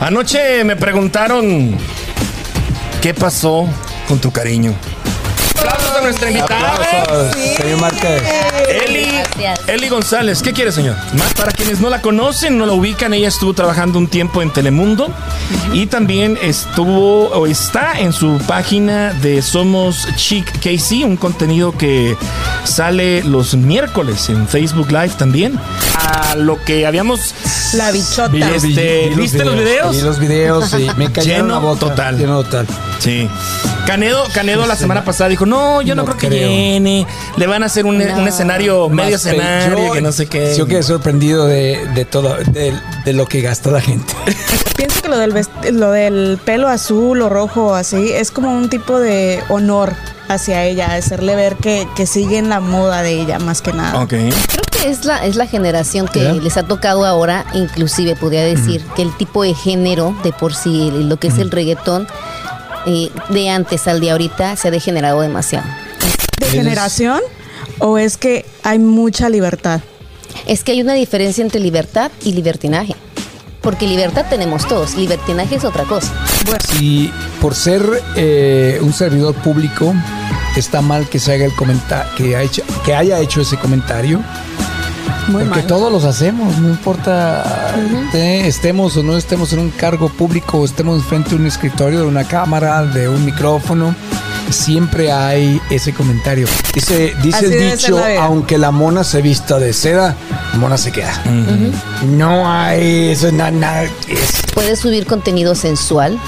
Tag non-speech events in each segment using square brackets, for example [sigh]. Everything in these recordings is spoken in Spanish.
Anoche me preguntaron qué pasó con tu cariño. A nuestra invitada. Aplausos, señor Márquez. Eli, Gracias. Eli González, ¿qué quiere, señor? Más para quienes no la conocen, no la ubican, ella estuvo trabajando un tiempo en Telemundo y también estuvo o está en su página de Somos Chic KC, un contenido que sale los miércoles en Facebook Live también. A lo que habíamos La bichota. Vi- Este, Vi ¿viste los videos? Vi los videos y me [laughs] la boca. total. Lleno total. Sí. Canedo, Canedo la semana pasada dijo, no, yo no, No creo que llene. Le van a hacer un, un escenario, medio Más escenario, yo- que no sé qué. Yo quedé sorprendido de, de todo, de, de lo que gasta la gente. [laughs] Pienso que lo del, lo del pelo azul o rojo así es como un tipo de honor hacia ella, hacerle ver que, que sigue en la moda de ella más que nada. Ok. Creo que es la, es la generación que les ha tocado ahora, inclusive podría decir que el tipo de género de por sí, lo que es el reggaetón, eh, de antes al de ahorita se ha degenerado demasiado. ¿De Es- generación o es que hay mucha libertad? Es que hay una diferencia entre libertad y libertinaje. Porque libertad tenemos todos, libertinaje es otra cosa. Si por ser eh, un servidor público está mal que se haga el comentario, que, ha hecho- que haya hecho ese comentario, Muy porque mal. todos los hacemos, no importa estemos o no estemos en un cargo público, o estemos frente a un escritorio, de una cámara, de un micrófono, siempre hay ese comentario. Dice, dice Así el dicho, aunque la mona se vista de seda, la mona se queda. No hay eso, nada, nada, es- Puedes subir contenido sensual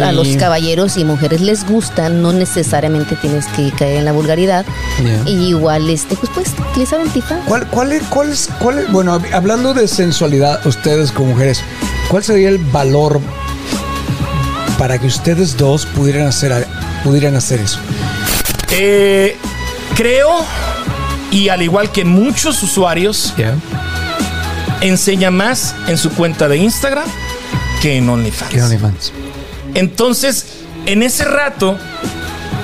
a, los caballeros y mujeres les gusta, no necesariamente tienes que caer en la vulgaridad. Yeah. Y igual, este, pues puedes utilizar antifaz. ¿Cuál, cuál, es, cuál, es, cuál es- bueno, hab- hablando de sensualidad, ustedes como mujeres, ¿cuál sería el valor para que ustedes dos pudieran hacer, pudieran hacer eso? Eh, creo, y al igual que muchos usuarios, enseña más en su cuenta de Instagram que en OnlyFans. Entonces, en ese rato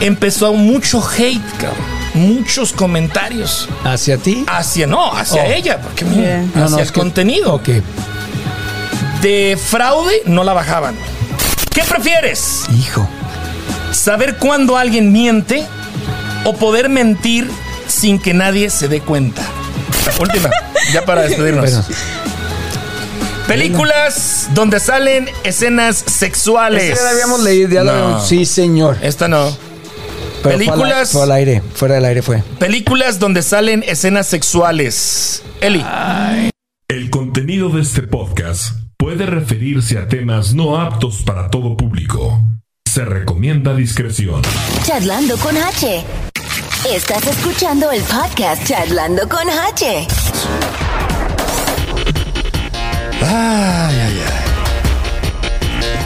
empezó mucho hate, cabrón. Muchos comentarios ¿Hacia ti? hacia, no, hacia Oh. ella, porque Bien. hacia No, no, el es que- contenido. Ok. De fraude no la bajaban. ¿Qué prefieres? Hijo. ¿Saber cuándo alguien miente o poder mentir sin que nadie se dé cuenta? Última, ya para despedirnos. Bueno, Películas donde salen escenas sexuales. ese ya lo habíamos leído, ya lo No. habíamos- Sí, señor. Esta no. Pero fue al- películas- Fue al aire, fuera del aire fue. Películas donde salen escenas sexuales. Eli. El contenido de este podcast puede referirse a temas no aptos para todo público. Se recomienda discreción. Charlando con H. Estás escuchando el podcast Charlando con H. Ay, ay, ay.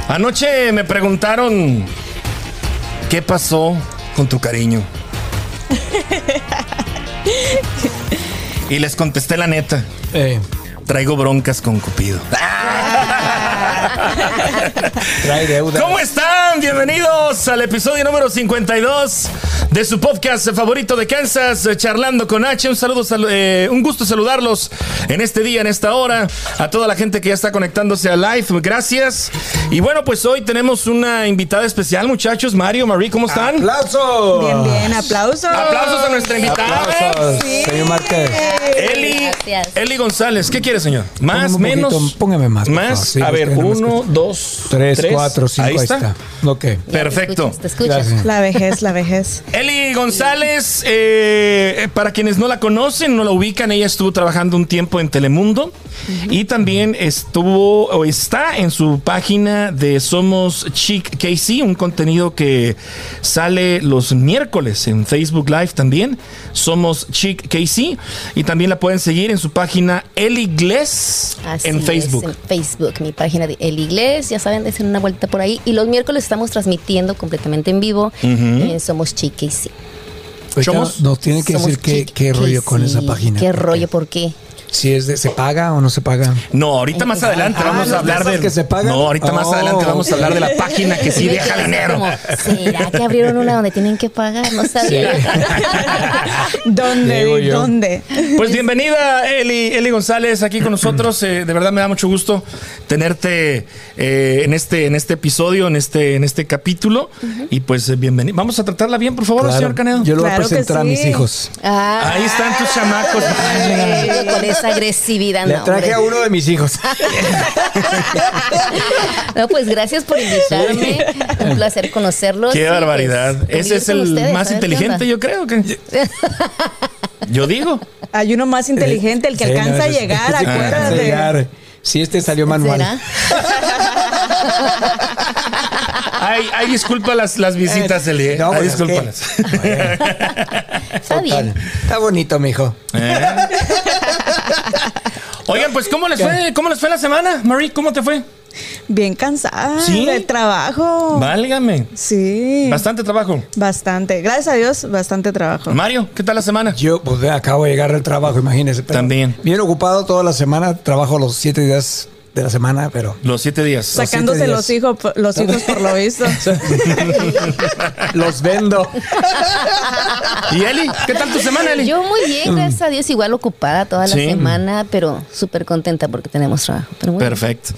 Anoche me preguntaron qué pasó con tu cariño. [laughs] y les contesté la neta. Eh, Traigo broncas con Cupido. Trae deuda. ¿Cómo están? Bienvenidos al episodio número 52 de su podcast favorito de Kansas, eh, Charlando con H. Un saludo, sal- eh, un gusto saludarlos en este día, en esta hora. A toda la gente que ya está conectándose a live, gracias. Y bueno, pues hoy tenemos una invitada especial, muchachos. Mario, Marie, ¿cómo están? ¡Aplausos! Bien, bien, aplausos. Aplausos a nuestra invitada. ¡Aplausos! Sí. Señor Márquez. Eli. Eli González, ¿qué quiere, señor? ¿Más, Póngame menos? poquito, póngame más. Más. Sí, a ver, porque no me uno, dos, Tres, cuatro, cinco, ahí está. Ok. Ya te Perfecto. escuchas, Te escuchas. La vejez, la vejez. Eli González, eh, para quienes no la conocen, no la ubican, ella estuvo trabajando un tiempo en Telemundo y también estuvo o está en su página de Somos Chic KC, un contenido que sale los miércoles en Facebook Live también, Somos Chic KC, y también la pueden seguir en su página Eli Gless Así en es, Facebook. en Facebook, mi página de El Inglés, ya saben, desen una vuelta por ahí. Y los miércoles estamos transmitiendo completamente en vivo. Eh, somos Chiquis. Ahorita Somos- Nos tiene que Somos decir qué, qué rollo con esa página. ¿Qué rollo? ¿Por qué? Si es de, ¿se paga o no se paga? No, ahorita más adelante Ah, vamos ¿no a hablar de que se pagan? No, ahorita más Oh. adelante vamos a hablar de la página que sí deja dinero. como, ¿Será que abrieron una donde tienen que pagar? No sabía. [laughs] ¿Dónde? Digo yo. ¿Dónde? Pues bienvenida Eli, Eli González aquí con nosotros. Eh, de verdad me da mucho gusto tenerte eh, en este en este episodio, en este en este capítulo y pues eh, bienvenido. Vamos a tratarla bien, por favor, Claro. señor Canedo. Yo lo Claro voy a presentar a mis sí. hijos. Ah, Ahí están tus chamacos. ay, con agresividad. Le no, traje hombre. a uno de mis hijos. [laughs] No, pues gracias por invitarme. Un placer conocerlos. Qué y, barbaridad. pues, Ese es el ustedes, más inteligente, yo creo que. [laughs] Yo digo. Hay uno más inteligente, el que Sí, alcanza no, a llegar, ese que alcanza a acuérdate. llegar. Sí, este salió manual. ¿Será? [laughs] Ay, ay, disculpa las, las visitas, Eli. eh. No, Ay, pues, discúlpalas. Está bien. Está bonito, mijo. ¿Eh? Oigan, pues, ¿cómo les fue? ¿Cómo les fue la semana? Marie, ¿cómo te fue? Bien cansada ¿Sí? del trabajo. Válgame. Sí. Bastante trabajo. Bastante. Gracias a Dios, bastante trabajo. Mario, ¿qué tal la semana? Yo, pues, acabo de llegar del trabajo, imagínese. También. Bien ocupado toda la semana. Trabajo los siete días de la semana, pero Los siete días. Sacándose siete los hijos, los hijos por lo visto. [laughs] los vendo. ¿Y Eli? ¿Qué tal tu semana, Eli? Yo muy bien, gracias a Dios, igual ocupada toda la Sí. semana, pero súper contenta porque tenemos trabajo. Pero muy bien. Perfecto.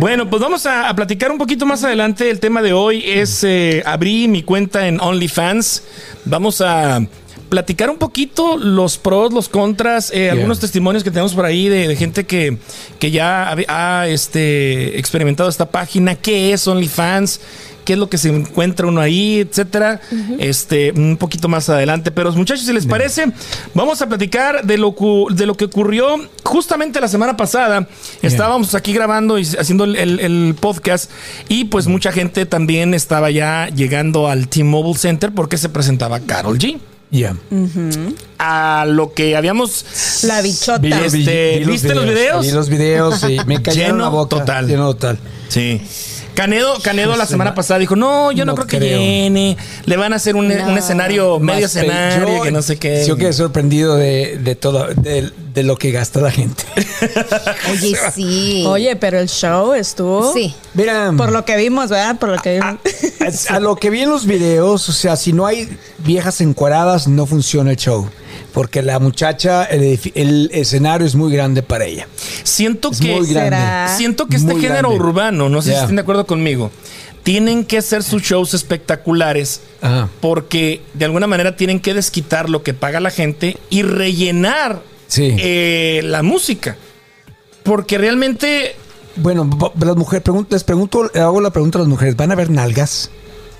Bueno, pues vamos a, a platicar un poquito más adelante. El tema de hoy es eh, abrí mi cuenta en OnlyFans. Vamos a platicar un poquito los pros, los contras, eh, algunos testimonios que tenemos por ahí de, de gente que, que ya ha, ha, este, experimentado esta página. ¿Qué es OnlyFans? qué es lo que se encuentra uno ahí, etcétera. Este, un poquito más adelante. Pero muchachos, si les parece, vamos a platicar de lo, cu- de lo que ocurrió justamente la semana pasada. Estábamos aquí grabando y haciendo el, el- el podcast y pues mucha gente también estaba ya llegando al T-Mobile Center porque se presentaba Carol G. Ya. A lo que habíamos La bichota. Vi- Este, ¿viste los videos? Vi los videos y me [laughs] Lleno la boca. total. Lleno total. Sí. Canedo, Canedo la semana pasada dijo, no, yo no, No creo que llene. Le van a hacer un, No. un escenario, medio Más escenario, yo- que no sé qué. Yo quedé sorprendido de, de todo, de, de lo que gasta la gente. [laughs] Oye, [laughs] sí. Oye, pero el show estuvo. Sí. Mira, Por lo que vimos, ¿verdad? Por lo que vimos. a, a lo que vi en los videos, o sea, si no hay viejas encuadradas, no funciona el show. Porque la muchacha, el, el escenario es muy grande para ella. Siento Es que muy grande. Siento que este Muy género grande. urbano, no sé si estén de acuerdo conmigo, tienen que hacer sus shows espectaculares Ajá. porque de alguna manera tienen que desquitar lo que paga la gente y rellenar Sí. eh, la música. Porque realmente Bueno, las mujeres, pregun- les pregunto, le hago la pregunta a las mujeres, ¿van a ver nalgas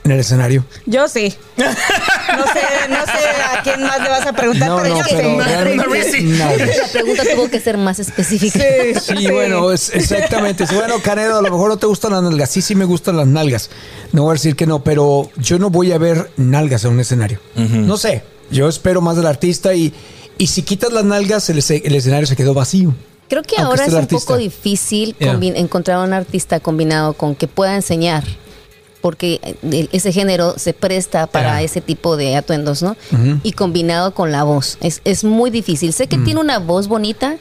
en el escenario? Yo sí. No sé, no sé a quién más le vas a preguntar, No, pero no, yo sí. La pregunta tuvo que ser más específica. Sí, Sí, bueno, es exactamente. Sí, Bueno, Canedo, a lo mejor no te gustan las nalgas. Sí, sí me gustan las nalgas. No voy a decir que no, pero yo no voy a ver nalgas en un escenario. No sé. Yo espero más del artista y, y si quitas las nalgas, el, esce- el escenario se quedó vacío. Creo que Aunque ahora es un artista. poco difícil encontrar un artista combinado con que pueda enseñar, porque eh, ese género se presta para ese tipo de atuendos, ¿no? Y combinado con la voz. Es, es muy difícil. Sé que Mm. tiene una voz bonita,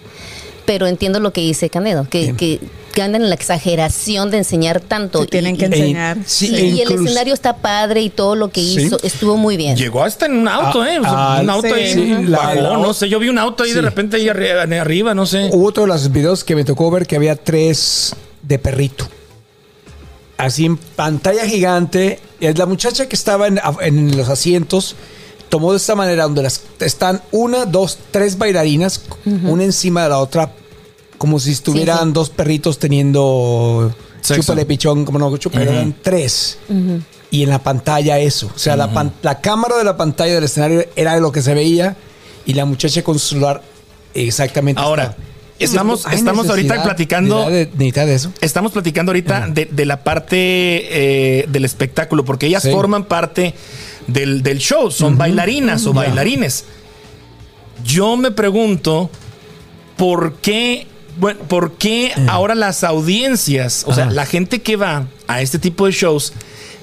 pero entiendo lo que dice Canedo, que, que, que andan en la exageración de enseñar tanto. Se tienen y, que y- enseñar. sí, sí, e y el escenario está padre y todo lo que Sí. hizo estuvo muy bien. llegó hasta en un auto, Ah, ¿eh? O sea, ah, un auto sí. ahí, la- la- no sé. Yo vi un auto ahí de repente ahí arri- arriba, no sé. Hubo otro de los videos que me tocó ver que había tres de perrito. Así en pantalla gigante. Es la muchacha que estaba en, en los asientos. Tomó de esta manera donde las están una, dos, tres bailarinas, una encima de la otra, como si estuvieran sí. dos perritos teniendo Sexo. chúpale pichón, como no, chúpale, Ujú. eran tres. Y en la pantalla eso. O sea, la, la cámara de la pantalla del escenario era lo que se veía y la muchacha con su celular exactamente. Ahora, estaba. estamos, ¿Hay estamos ahorita platicando. de- de- de eso? Estamos platicando ahorita de, de la parte eh, del espectáculo, porque ellas Sí. forman parte del, del show, son bailarinas o bailarines. Yo me pregunto por qué, bueno, por qué ahora las audiencias, o sea, la gente que va a este tipo de shows,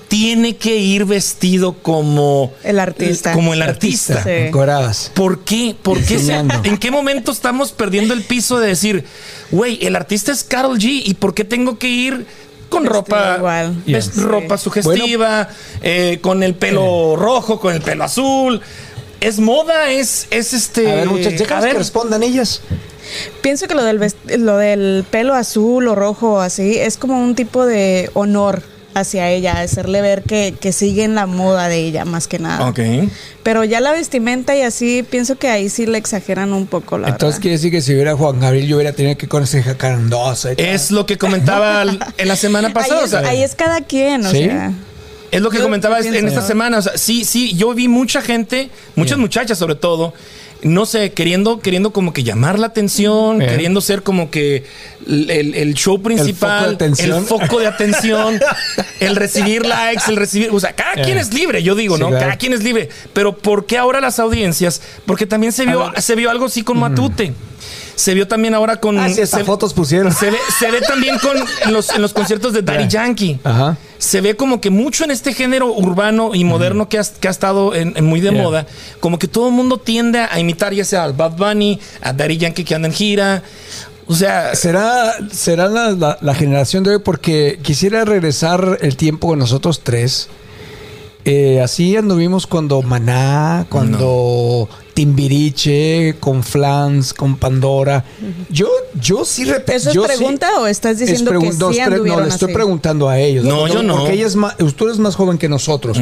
tiene que ir vestido como El artista. Como el artista. Sí. Encueradas. ¿Por qué? ¿Por qué? se-. ¿En qué momento estamos perdiendo el piso de decir, güey, el artista es Carol G y por qué tengo que ir con Vestido ropa, igual. ves- Yeah. ropa Sí. sugestiva, eh, con el pelo rojo, con el pelo azul? Es moda, es, es este. A ver, ver, que respondan ellas. Pienso que lo del, lo del pelo azul o rojo así es como un tipo de honor hacia ella, hacerle ver que, que sigue en la moda de ella más que nada. Ok. Pero ya la vestimenta y así, pienso que ahí sí le exageran un poco, la Entonces verdad. quiere decir que si hubiera Juan Gabriel, yo hubiera tenido que conocer a Carandosa. Es lo que comentaba [laughs] en la semana pasada. ahí, o es, sea, ahí es cada quien, o ¿Sí? sea. Es lo que Yo- comentaba yo en esta semana. O sea, sí, sí, yo vi mucha gente, muchas muchachas sobre todo, no sé, queriendo, queriendo como que llamar la atención, Bien. queriendo ser como que el, el- el show principal, de atención. el foco de atención, el recibir likes, el recibir. O sea, cada Bien. quien es libre, yo digo, Sí, ¿no? claro. Cada quien es libre. Pero ¿por qué ahora las audiencias? Porque también se vio, se vio algo así con Matute. Se vio también ahora con. Ah, sí, se- fotos pusieron. Se ve, se ve también con [laughs] en los, en los conciertos de Daddy Ya. Yankee Ajá. se ve como que mucho en este género urbano y moderno que, ha, que ha estado en, en muy de Yeah. moda, como que todo el mundo tiende a imitar ya sea al Bad Bunny, a Daddy Yankee que anda en gira. O sea, ¿Será, será la, la- la generación de hoy? Porque quisiera regresar el tiempo con nosotros tres. Eh, así anduvimos cuando Maná, cuando Timbiriche, con Flans, con Pandora. Yo, yo sí rep- ¿Eso es sí- pregunta o estás es diciendo que pregun- no, sí es No, anduvieron le estoy así? preguntando a ellos. No, yo no. Porque ella es más, tú eres más joven que nosotros.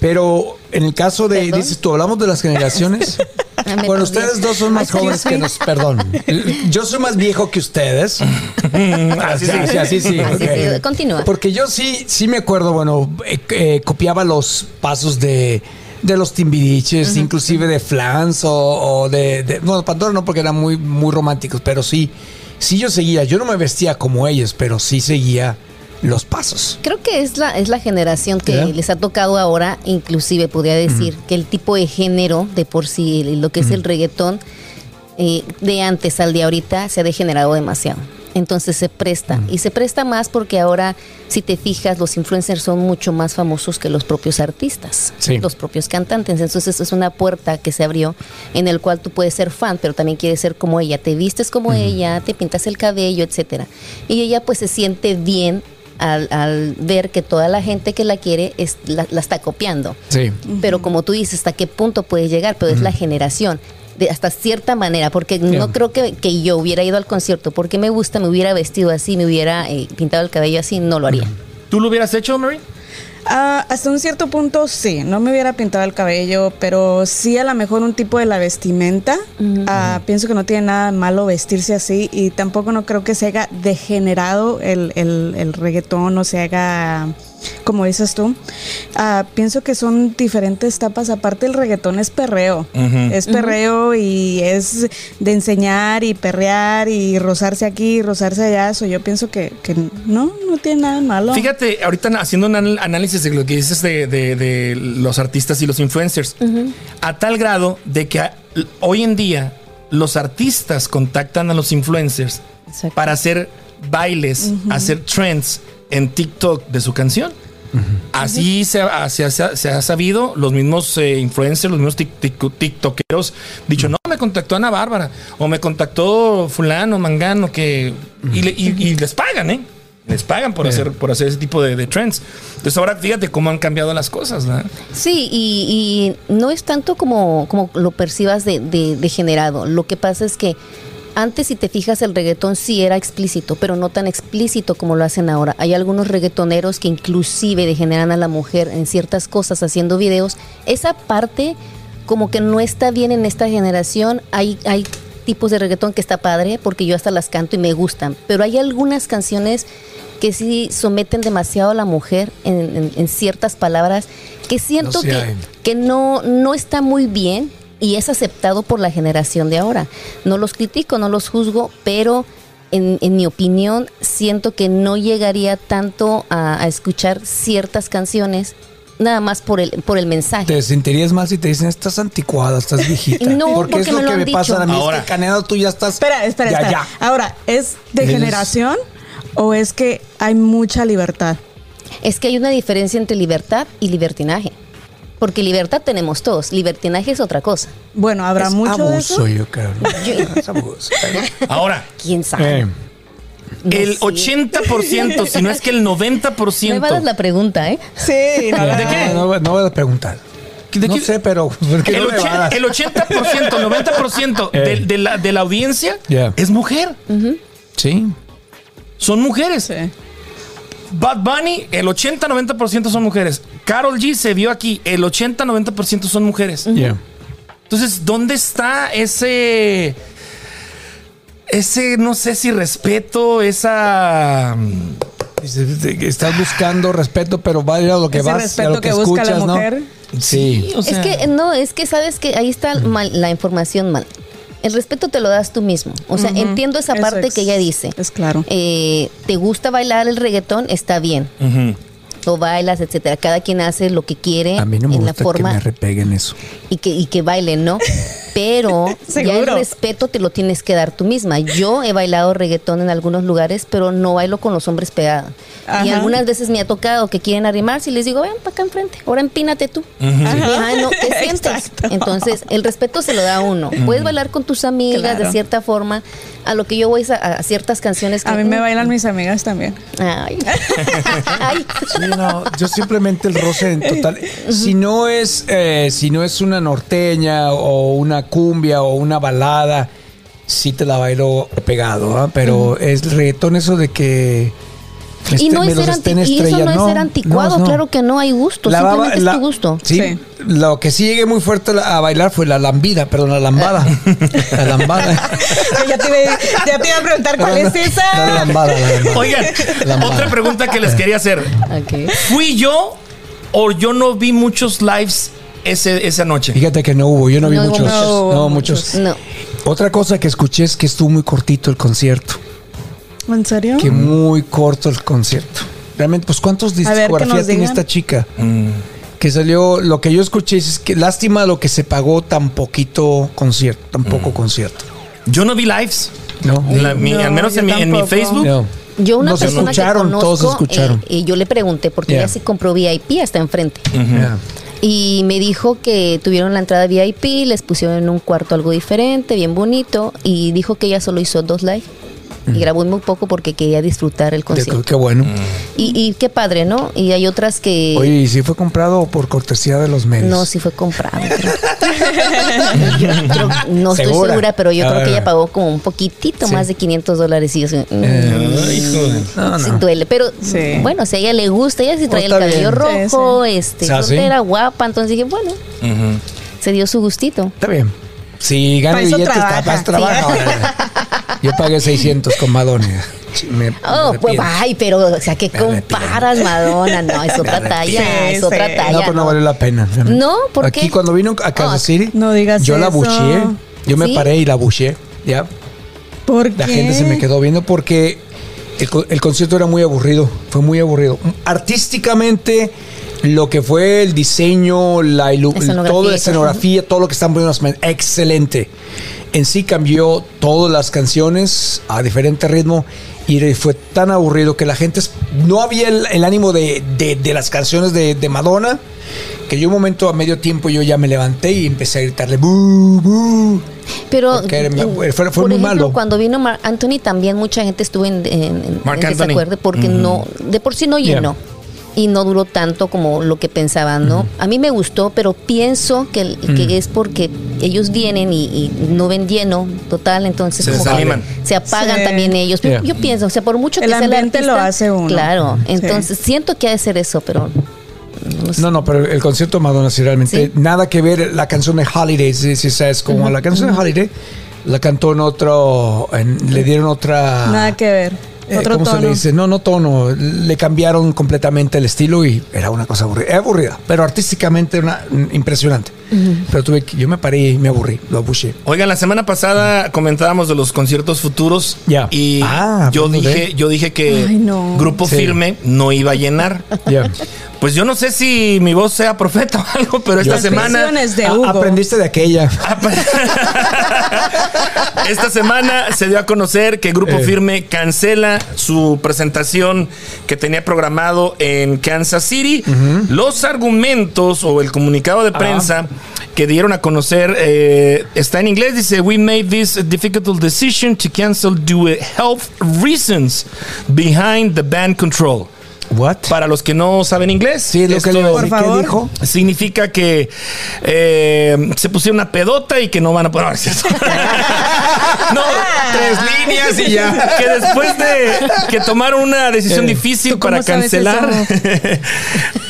Pero en el caso de, ¿Perdón? dices tú, hablamos de las generaciones. [laughs] Bueno, ustedes dos son más jóvenes que nos, perdón. [laughs] Yo soy más viejo que ustedes. [laughs] así sí. Así, así sí. Así sí, continúa. Porque yo sí, sí me acuerdo, bueno, eh, eh, copiaba los pasos de, de los timbiriches, inclusive de Flans o, o de, de- Bueno, Pandora no, porque eran muy, muy románticos, pero sí, sí yo seguía. Yo no me vestía como ellos, pero sí seguía los pasos. Creo que es la, es la generación que les ha tocado ahora, inclusive podría decir, que el tipo de género de por sí, lo que es el reggaetón, eh, de antes al de ahorita se ha degenerado demasiado. Entonces se presta. Y se presta más porque ahora, si te fijas, los influencers son mucho más famosos que los propios artistas, Sí. los propios cantantes. Entonces es una puerta que se abrió en el cual tú puedes ser fan, pero también quieres ser como ella. Te vistes como ella, te pintas el cabello, etcétera. Y ella pues se siente bien al, al ver que toda la gente que la quiere es, la, la está copiando. Sí. Pero como tú dices, ¿hasta qué punto puede llegar? Pero es la generación. De hasta cierta manera, porque Yeah. no creo que, que yo hubiera ido al concierto porque me gusta, me hubiera vestido así, me hubiera eh, pintado el cabello así, no lo haría. ¿Tú lo hubieras hecho, Mary? Ah, hasta un cierto punto sí, no me hubiera pintado el cabello, pero sí a lo mejor un tipo de la vestimenta. Ah, pienso que no tiene nada malo vestirse así y tampoco no creo que se haga degenerado el, el, el reggaetón o se haga, como dices tú. Ah, pienso que son diferentes etapas, aparte el reggaetón es perreo, es perreo y es de enseñar y perrear y rozarse aquí y rozarse allá, eso yo pienso que, que no, no tiene nada malo. Fíjate, ahorita haciendo un análisis de lo que dices de, de- de los artistas y los influencers, a tal grado de que a- hoy en día los artistas contactan a los influencers Exacto. para hacer bailes, hacer trends en TikTok de su canción. Así se, ha, se ha- se ha sabido, los mismos eh, influencers, los mismos tic- tic- tiktokeros, dicho, no, me contactó Ana Bárbara, o me contactó fulano, mangano, que... Y, le- y- y les pagan, ¿eh? Les pagan por, hacer, por hacer ese tipo de, de trends. Entonces ahora fíjate cómo han cambiado las cosas, ¿verdad? Sí, y, y no es tanto como, como lo percibas de, de- degenerado. Lo que pasa es que antes, si te fijas, el reggaetón sí era explícito, pero no tan explícito como lo hacen ahora. Hay algunos reggaetoneros que inclusive degeneran a la mujer en ciertas cosas haciendo videos. Esa parte como que no está bien en esta generación. Hay, hay tipos de reggaetón que está padre porque yo hasta las canto y me gustan, pero hay algunas canciones que sí someten demasiado a la mujer en, en- en ciertas palabras que siento No, que, que no, no está muy bien y es aceptado por la generación de ahora. No los critico, no los juzgo, pero en, en mi opinión siento que no llegaría tanto a, a escuchar ciertas canciones nada más por el, por el mensaje. Te sentirías mal si te dicen, estás anticuada, estás viejita. [laughs] No, porque, porque es lo me lo que me pasa a mí. Ahora. es que Canedo, tú ya estás. Espera, espera, ya, espera. ya. Ahora, ¿es de Eres- generación o es que hay mucha libertad? Es que hay una diferencia entre libertad y libertinaje. Porque libertad tenemos todos, libertinaje es otra cosa. Bueno, habrá Es mucho de eso. abuso, yo creo. Yo- [laughs] Es abuso. Ahora, ¿Quién sabe? Eh, No el sé. 80%, si no es que el Me evadas 90%. la pregunta, ¿eh? Sí, no, ¿De qué? No, no voy a preguntar. ¿De no qué? sé, pero ¿por qué El, no me vas? el 80%, el 90% de, [laughs] Eh. de la, de la audiencia Yeah. es mujer. Sí. Son mujeres. Sí. Bad Bunny, el 80-90% son mujeres. Carol G se vio aquí, el 80-90% son mujeres. Yeah. Entonces, ¿dónde está ese. Ese, no sé si respeto, esa. Que Estás buscando respeto, pero vaya a lo que Ese vas, a respeto lo que, que busca la escuchas, ¿no? mujer. Sí. o sea, es que no, es que sabes que ahí está mal, la información mal. El respeto te lo das tú mismo. O sea, entiendo esa Eso parte es- que ella dice. Es claro. Eh, ¿Te gusta bailar el reggaetón? Está bien. O bailas, etcétera. Cada quien hace lo que quiere A mí no me en la gusta forma que me repeguen eso. y que, y que bailen, ¿no? [laughs] Pero [laughs] ya el respeto te lo tienes que dar tú misma. Yo he bailado reggaetón en algunos lugares, pero no bailo con los hombres pegados. Y Ajá. algunas veces me ha tocado que quieren arrimarse y les digo, ven para acá enfrente, ahora empínate tú. Y, "Ay, no, ¿qué [laughs] sientes? Exacto. Entonces, el respeto se lo da a uno. Puedes bailar con tus amigas de Claro. cierta forma. A lo que yo voy a, a ciertas canciones que... A mí me bailan mis amigas también. Ay. Ay. Sí, no, yo simplemente el roce en total. Si no es, eh, si no es una norteña o una cumbia o una balada, sí te la bailo pegado, ¿ah? Pero es el reggaetón eso de que Y, no me es los ser anti- y eso no es ser anticuado, no. claro que no hay gusto, La baba- simplemente la- es tu gusto. Sí, Sí. lo que sí llegué muy fuerte a bailar fue la lambida, perdón, la lambada. la lambada. [laughs] ya, te iba, ya te iba a preguntar cuál es La esa. lambada, la lambada. Oigan, Lambada. otra pregunta que les quería hacer. Ok. ¿Fui yo o yo no vi muchos lives ese, esa noche? Fíjate que no hubo, yo no vi No muchos. No, No muchos. No. Otra cosa que escuché es que estuvo muy cortito el concierto. ¿En serio? Que muy corto el concierto. Realmente, pues ¿cuántos discografías tiene digan. esta chica? Mm. Que salió, lo que yo escuché es que lástima lo que se pagó tan poquito concierto, tan Mm. poco concierto. Yo no vi lives. No. La- mi- No, al menos en mi, en mi. Facebook. No. Yo una Nos persona escucharon, que conozco, todos escucharon. eh, y yo le pregunté porque Yeah. ella sí compró VIP hasta enfrente. Yeah. Y me dijo que tuvieron la entrada VIP, les pusieron en un cuarto algo diferente, bien bonito, y dijo que ella solo hizo dos live. Y grabó muy poco porque quería disfrutar el concierto. qué bueno. Y, y qué padre, ¿no? Y hay otras que... Oye, ¿y si fue comprado por cortesía de los medios? No, sí fue comprado. creo. [laughs] Yo creo- no estoy ¿Segura? pero yo A creo que ella pagó como un poquitito Sí. más de 500 dólares. Y yo así, mm, Eh, hijo de- no, sí no. duele. Pero Sí. bueno, si a ella le gusta, ella sí traía el cabello bien. rojo, Sí, este, Ah, ¿sí? soltera, guapa. Entonces dije, bueno, se dio su gustito. Está bien. Si eso billetes, capaz trabaja. órale. [laughs] Yo pagué 600 con Madonna. Me- Oh, me pues ay, pero, o sea, ¿qué Me arrepiento. comparas, Madonna? No, es otra talla, es otra Sí, talla. No, pero no valió la pena. No, ¿por Aquí qué? cuando vino a Kansas Ah, City, no digas yo la eso. bucheé. Yo me ¿Sí? paré y la bucheé. Ya. ¿Por La qué? gente se me quedó viendo porque el, co- el concierto era muy aburrido. Fue muy aburrido. Artísticamente, lo que fue el diseño, la toda la todo. escenografía, todo lo que están poniendo, las- excelente. En sí cambió todas las canciones a diferente ritmo y fue tan aburrido que la gente no había el, el ánimo de, de- de las canciones de, de Madonna que yo un momento a medio tiempo yo ya me levanté y empecé a gritarle "Bú, bú". Pero en- fue- fue por muy ejemplo, malo. cuando vino Mark Anthony también mucha gente estuvo en, en- desacuerdo porque no de por sí no Yeah. llenó y no duró tanto como lo que pensaban, ¿no? A mí me gustó, pero pienso que, que es porque ellos vienen y, y no ven lleno total, entonces Se como que se apagan Sí. también ellos. Yo- Yeah. Yo pienso, o sea, por mucho que El sea el ambiente lo artista, hace uno. Claro, Sí. entonces siento que ha de ser eso, pero no sé. No, no, pero el concierto de Madonna sí realmente Sí. nada que ver la canción de Holiday, si, si sabes, como la canción de Holiday la cantó en otro, en- le dieron otra... Nada que ver. eh, Otro ¿Cómo se tono. le dice? No, no tono, le cambiaron completamente el estilo y era una cosa aburrida, era aburrida, pero artísticamente una, mm, impresionante. Pero tuve que, yo me paré y me aburrí, lo abuché. Oigan, la semana pasada comentábamos de los conciertos futuros Ya. y Ah, yo dije, yo dije que Ay, no. Grupo Sí. Firme no iba a llenar Ya. [laughs] Pues yo no sé si mi voz sea profeta [laughs] o algo, pero esta Las semana. de Hugo. aprendiste de aquella. [laughs] Esta semana se dio a conocer que Grupo Eh. Firme cancela su presentación que tenía programado en Kansas City. Los argumentos o el comunicado de prensa que dieron a conocer eh, está en inglés. Dice: We made this difficult decision to cancel due to health reasons behind the band control. What? Para los que no saben inglés, Sí, es lo que le Por ¿qué favor. dijo. significa que eh, se pusieron una pedota y que no van a poder. [laughs] No, es cierto. No, Tres líneas y ya. que después de que tomaron una decisión Eh, difícil ¿tú cómo para cancelar, [laughs]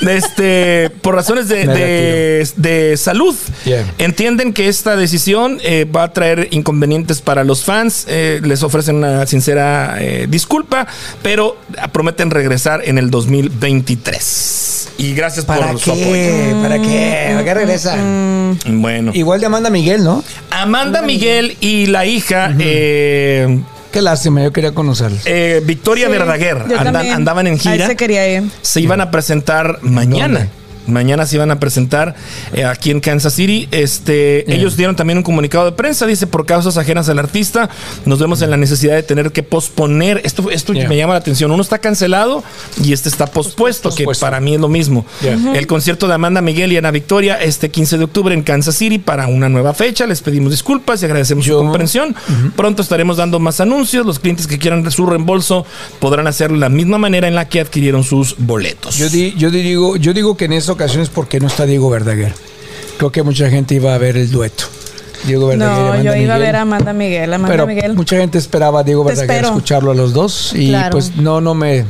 este, por razones de, de- de salud, Yeah. entienden que esta decisión eh, va a traer inconvenientes para los fans. eh, les ofrecen una sincera eh, disculpa, pero prometen regresar en el 2023. Y gracias ¿Para por su apoyo. qué? ¿Para qué? ¿Para qué regresan? Bueno, Igual de Amanda Miguel, ¿no? Amanda Miguel y la hija. eh, Qué lástima, yo quería conocerlos. eh, Victoria Sí, Verdaguer andan- andaban en Ahí gira. se quería ir. se iban a presentar mañana. ¿Dónde? Mañana se iban a presentar eh, aquí en Kansas City. Este, Yeah. ellos dieron también un comunicado de prensa. Dice por causas ajenas al artista, nos vemos en la necesidad de tener que posponer. Esto, esto Yeah. me llama la atención. Uno está cancelado y este está pospuesto, que para mí es lo mismo. Yeah. El concierto de Amanda Miguel y Ana Victoria este 15 de octubre en Kansas City para una nueva fecha. Les pedimos disculpas y agradecemos su comprensión. Pronto estaremos dando más anuncios. Los clientes que quieran su reembolso podrán hacerlo de la misma manera en la que adquirieron sus boletos. Yo, di- yo digo, yo digo que en esa ocasión es porque no está Diego Verdaguer. Creo que mucha gente iba a ver el dueto. Diego Verdaguer y No, Amanda yo iba a ver a Amanda Miguel. Amanda Pero Miguel. mucha gente esperaba a Diego Te Verdaguer espero. escucharlo a los dos y Claro. pues no, no me,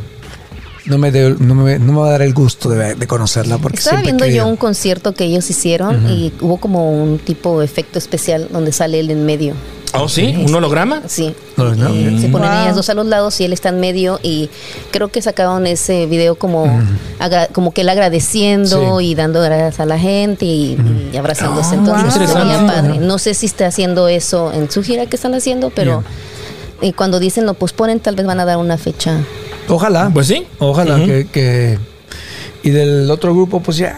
no me, de- no me, no me va a dar el gusto de, de conocerla porque Estaba viendo yo un concierto que ellos hicieron y hubo como un tipo de efecto especial donde sale él en medio. ¿Oh, sí? ¿Un holograma? Sí. Eh. Se ponen Wow. ellas dos a los lados y él está en medio y creo que sacaron ese video como, como que él agradeciendo Sí. y dando gracias a la gente y, y abrazándose. Ah, Entonces, wow. padre. No sé si está haciendo eso en su gira que están haciendo, pero y cuando dicen lo posponen, tal vez van a dar una fecha. Ojalá. Pues sí. Ojalá que, que- Y del otro grupo, pues ya.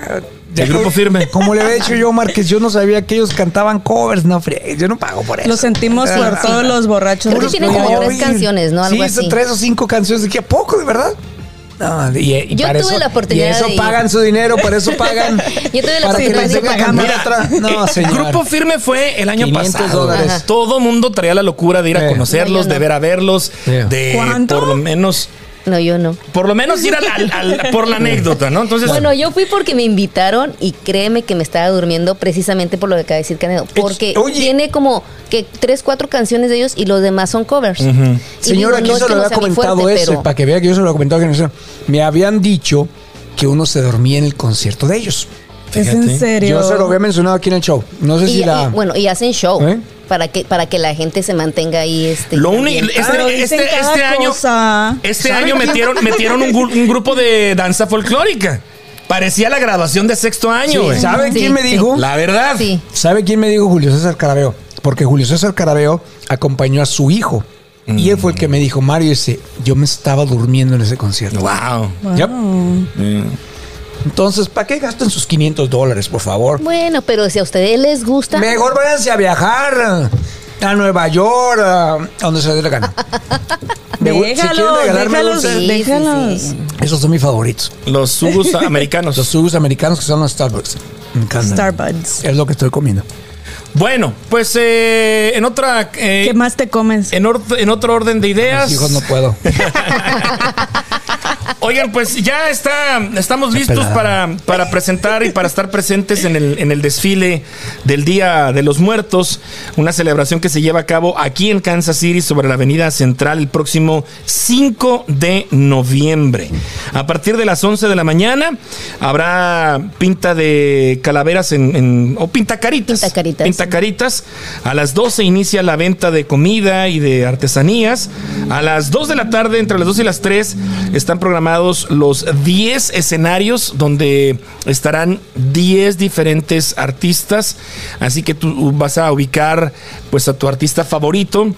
El grupo firme. Como le había dicho yo, Márquez, yo no sabía que ellos cantaban covers, no friegues, Yo no pago por eso. Lo sentimos por Ah, todos los borrachos. Creo que tienen como tres canciones, ¿no? Algo sí, así. tres o cinco canciones. ¿De qué a poco, de verdad? No, y, y Yo para tuve eso, la oportunidad Y eso de ir. pagan su dinero, por eso [laughs] pagan. Yo tuve la para que oportunidad les de Mira, otra. No, señor. Grupo Firme fue el año 500 pasado. dólares. Ajá. Todo mundo traía la locura de ir a Eh. conocerlos, No, yo no. de ver a verlos, de ¿Cuánto? por lo menos, No, yo no. por lo menos ir al, al- al- por la anécdota, ¿no? Entonces, Bueno, yo fui porque me invitaron y créeme que me estaba durmiendo precisamente por lo que acaba de decir Canedo. Porque Oye. tiene como que tres, cuatro canciones de ellos y los demás son covers. Y Señor, digo, aquí no se lo no había comentado fuerte, eso, pero- para que vea que yo se lo había comentado. Que no. Me habían dicho que uno se dormía en el concierto de ellos. ¿Es en serio? Yo se lo había mencionado aquí en el show. No sé y, si la. y, bueno, y hacen show ¿Eh? para que para que la gente se mantenga ahí este lo único, este, este- este año, cosa. este ¿Sabe año metieron, metieron un, gru- un grupo de danza folclórica. Parecía la graduación de sexto año, güey. ¿Sabe Sí, quién me sí. dijo? La verdad. Sí. ¿Sabe quién me dijo Julio César Carabeo? Porque Julio César Carabeo acompañó a su hijo. Y él fue el que me dijo, Mario, dice, yo me estaba durmiendo en ese concierto. Wow. Yep. Entonces, ¿para qué gastan sus 500 dólares, por favor? Bueno, pero si a ustedes les gusta, Mejor váyanse a viajar a Nueva York, a donde se dé la gana. Me gu- si quieren Déjalos, regalarme déjalos, Sí, sí, esos son mis favoritos. Los subus [laughs] americanos. Los jugos americanos que son los Starbucks. Me encantan. Starbucks. Es lo que estoy comiendo. Bueno, pues eh, en otra. eh, ¿Qué más te comes? en, or- en otro orden de ideas. Mis hijos no puedo. [laughs] [laughs] Oigan, pues ya está, estamos listos para, para presentar y para estar presentes en el, en el desfile del Día de los Muertos, una celebración que se lleva a cabo aquí en Kansas City sobre la Avenida Central el próximo 5 de noviembre. A partir de las 11 de la mañana habrá pinta de calaveras en, en- o pintacaritas. Pintacaritas. Pintacaritas. A las 12 inicia la venta de comida y de artesanías. A las 2 de la tarde, entre las 2 y las 3, están programados los 10 escenarios donde estarán 10 diferentes artistas. Así que tú vas a ubicar pues a tu artista favorito.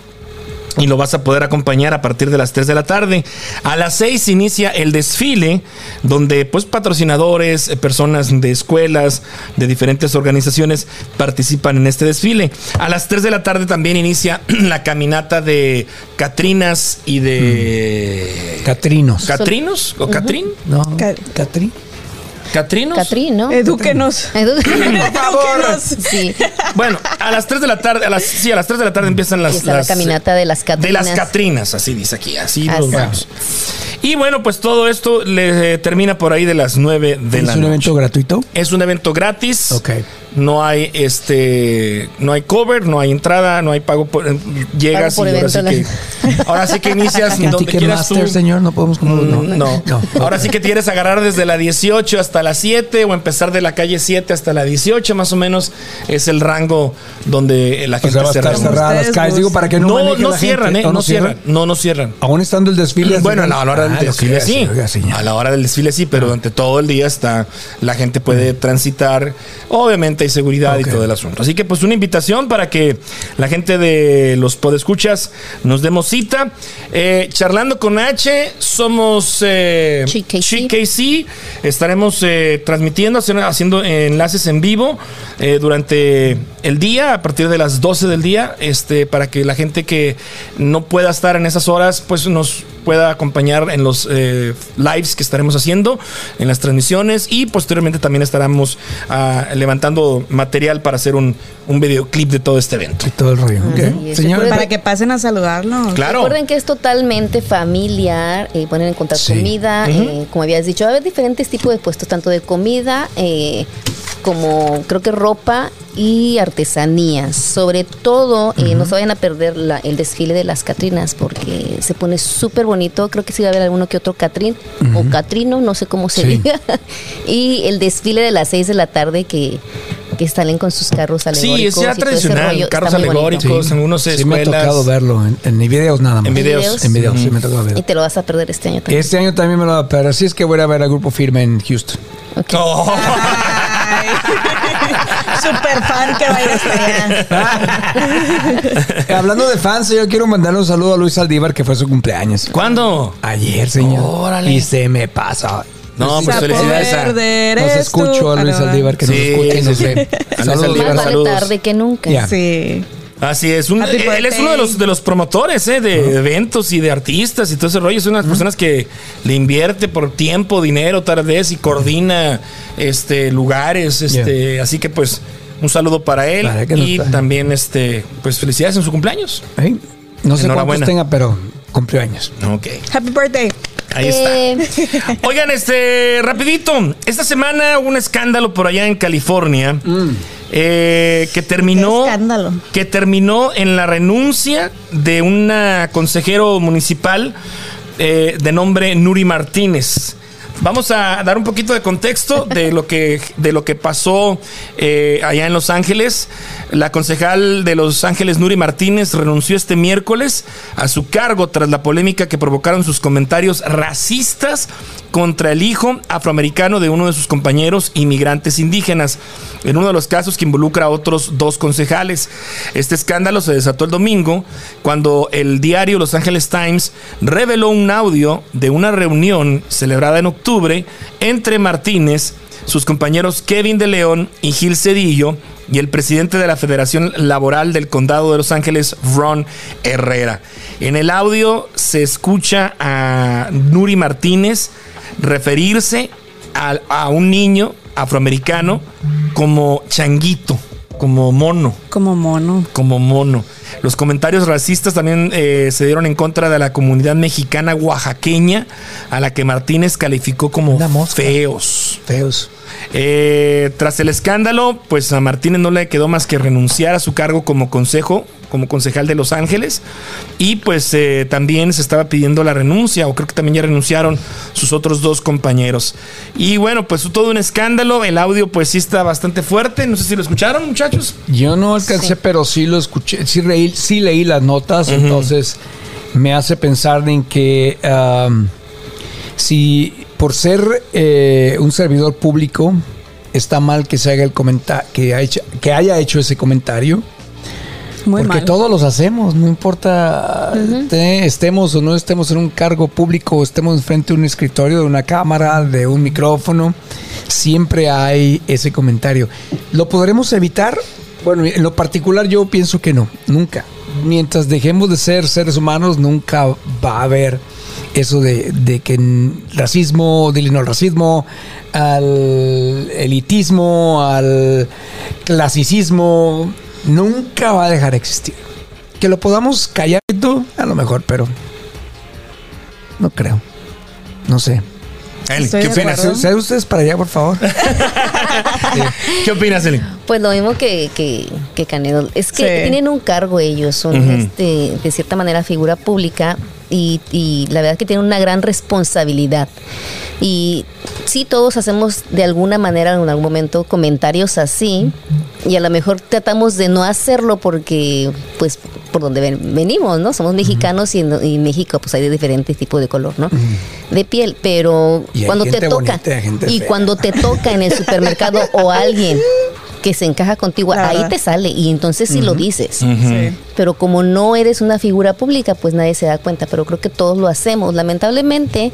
Y lo vas a poder acompañar a partir de las 3 de la tarde. A las 6 inicia el desfile, donde pues patrocinadores, eh, personas de escuelas, de diferentes organizaciones participan en este desfile. A las 3 de la tarde también inicia [clears throat] la caminata de Catrinas y de... Catrinos. ¿Catrinos? ¿O Catrín? No, Ca- Catri. ¿Catrinos? Catrín, ¿no? Edúquenos. Edúquenos. Sí. Bueno, a las 3 de la tarde, a las, sí, a las 3 de la tarde empiezan las, Empieza la las- caminata de las De Catrinas. las Catrinas, así dice aquí, así Así. nos vamos. Y bueno, pues todo esto le eh, termina por ahí de las 9 de ¿Es la un noche. evento gratuito? Es un evento gratis. Ok. No hay este no hay cover, no hay entrada, no hay pago por eh, llegas Pago por y ahora sí, que, [laughs] ahora sí que inicias ¿En donde quieras tú. Ticketmaster, señor? No podemos comprar. Mm, No, no. [laughs] Ahora sí que quieres agarrar desde la 18 hasta la 7 o empezar de la calle 7 hasta la 18, más o menos es el rango donde la O gente sea, va a se estar reúne. cerradas las calles. Digo, para que no No, no la cierran, gente. ¿eh? ¿O No cierran. No, no cierran. Aún estando el desfile. Bueno, no, a la hora del Ah, desfile sí. A la hora del desfile sí, pero durante todo el día está la gente puede transitar. Obviamente hay seguridad y todo el asunto. Así que pues una invitación para que la gente de los podescuchas nos demos cita. Eh, charlando con H, somos eh, GKC. Estaremos eh, transmitiendo, haciendo, haciendo enlaces en vivo eh, durante el día, a partir de las 12 del día, este, para que la gente que no pueda estar en esas horas, pues nos pueda acompañar en los eh, lives que estaremos haciendo, en las transmisiones y posteriormente también estaremos ah, levantando material para hacer un, un videoclip de todo este evento. Y todo el rollo. ok. Así es. Señor, Para que pasen a saludarnos. Claro. Recuerden que es totalmente familiar, eh, poner en encontrar Sí. comida, eh, como habías dicho, va a haber diferentes tipos de puestos, tanto de comida eh, como creo que ropa y artesanías. Sobre todo, eh, no se vayan a perder la- el desfile de las Catrinas porque se pone súper bonito. Creo que sí va a haber alguno que otro Catrín o Catrino, no sé cómo se Sí. diga. [laughs] y el desfile de las 6 de la tarde que, que salen con sus carros alegóricos. Sí, es ya y tradicional, rollo. Carros alegóricos, en unos sí me ha escuelas. tocado verlo en, en videos nada más. En videos. En videos, sí me ha tocado Y verlo. te lo vas a perder este año también. Este año también me lo va a perder. Así es que voy a ver al grupo firme en Houston. Ok. Oh. [laughs] [laughs] Super fan que vaya hasta allá. Hablando de fans, yo quiero mandarle un saludo a Luis Aldívar, que fue su cumpleaños. ¿Cuándo? Ayer, señor. Órale. Y se me pasa. No, pues Esa felicidades a... Nos escucho a Luis Ah. Aldívar, que nos Sí, escucha y nos ve. A Saludos. Aldívar, tarde que nunca. Sí. Así es, un- él es uno de los, de los promotores ¿eh? de eventos y de artistas y todo ese rollo. Es una de las personas que le invierte por tiempo, dinero, tal vez, y coordina este, lugares. Este, Así que pues un saludo para él Para que no y está. también este, pues felicidades en su cumpleaños. ¿Eh? No sé cuántos tenga, pero cumplió años. Ok, Happy birthday. ahí está. Eh, [laughs] Oigan, este, rapidito, esta semana hubo un escándalo por allá en California eh, que terminó, que terminó en la renuncia de una consejero municipal eh, de nombre Nuri Martínez. Vamos a dar un poquito de contexto de lo que, de lo que pasó eh, allá en Los Ángeles. La concejal de Los Ángeles, Nuri Martínez, renunció este miércoles a su cargo tras la polémica que provocaron sus comentarios racistas contra el hijo afroamericano de uno de sus compañeros inmigrantes indígenas, en uno de los casos que involucra a otros dos concejales. Este escándalo se desató el domingo cuando el diario Los Angeles Times reveló un audio de una reunión celebrada en octubre entre Martínez, sus compañeros Kevin de León y Gil Cedillo y el presidente de la Federación Laboral del Condado de Los Ángeles, Ron Herrera. En el audio se escucha a Nuri Martínez referirse a, a un niño afroamericano como changuito, como mono Como mono. como mono. Los comentarios racistas también eh, se dieron en contra de la comunidad mexicana oaxaqueña, a la que Martínez calificó como feos. Feos. Eh, tras el escándalo, pues a Martínez no le quedó más que renunciar a su cargo como consejo, como concejal de Los Ángeles. Y pues eh, también se estaba pidiendo la renuncia, o creo que también ya renunciaron sus otros dos compañeros. Y bueno, pues todo un escándalo. El audio pues sí está bastante fuerte. No sé si lo escucharon, muchachos. Yo no alcancé, pero sí lo escuché, sí, reí- sí leí las notas, entonces me hace pensar en que si por ser eh, un servidor público está mal que se haga el comentario, que, ha hecho- que haya hecho ese comentario, Muy Porque mal. todos los hacemos, no importa te- estemos o no estemos en un cargo público o estemos frente a un escritorio, de una cámara, de un micrófono, siempre hay ese comentario. ¿Lo podremos evitar? Bueno, en lo particular yo pienso que no, nunca. Mientras dejemos de ser seres humanos, nunca va a haber eso de, de que racismo, dile no al racismo, al elitismo, al clasicismo, nunca va a dejar de existir. Que lo podamos callar, tú, a lo mejor, pero no creo. No sé. Eli, ¿qué opinas? ¿Sean ustedes para allá, por favor? [laughs] ¿Qué opinas, Eli? Pues lo mismo que, que, que Canedo. Es que Sí. tienen un cargo ellos, son este, de cierta manera figura pública y, y la verdad que tienen una gran responsabilidad. Y sí, todos hacemos de alguna manera en algún momento comentarios así y a lo mejor tratamos de no hacerlo porque, pues, por donde ven- venimos, ¿no? Somos mexicanos y en, y en México pues hay de diferentes tipos de color, ¿no? De piel, pero cuando te toca bonita y fea. cuando te toca en el supermercado o alguien que se encaja contigo, ahí te sale y entonces sí lo dices. Sí. Pero como no eres una figura pública, pues nadie se da cuenta, pero creo que todos lo hacemos. Lamentablemente,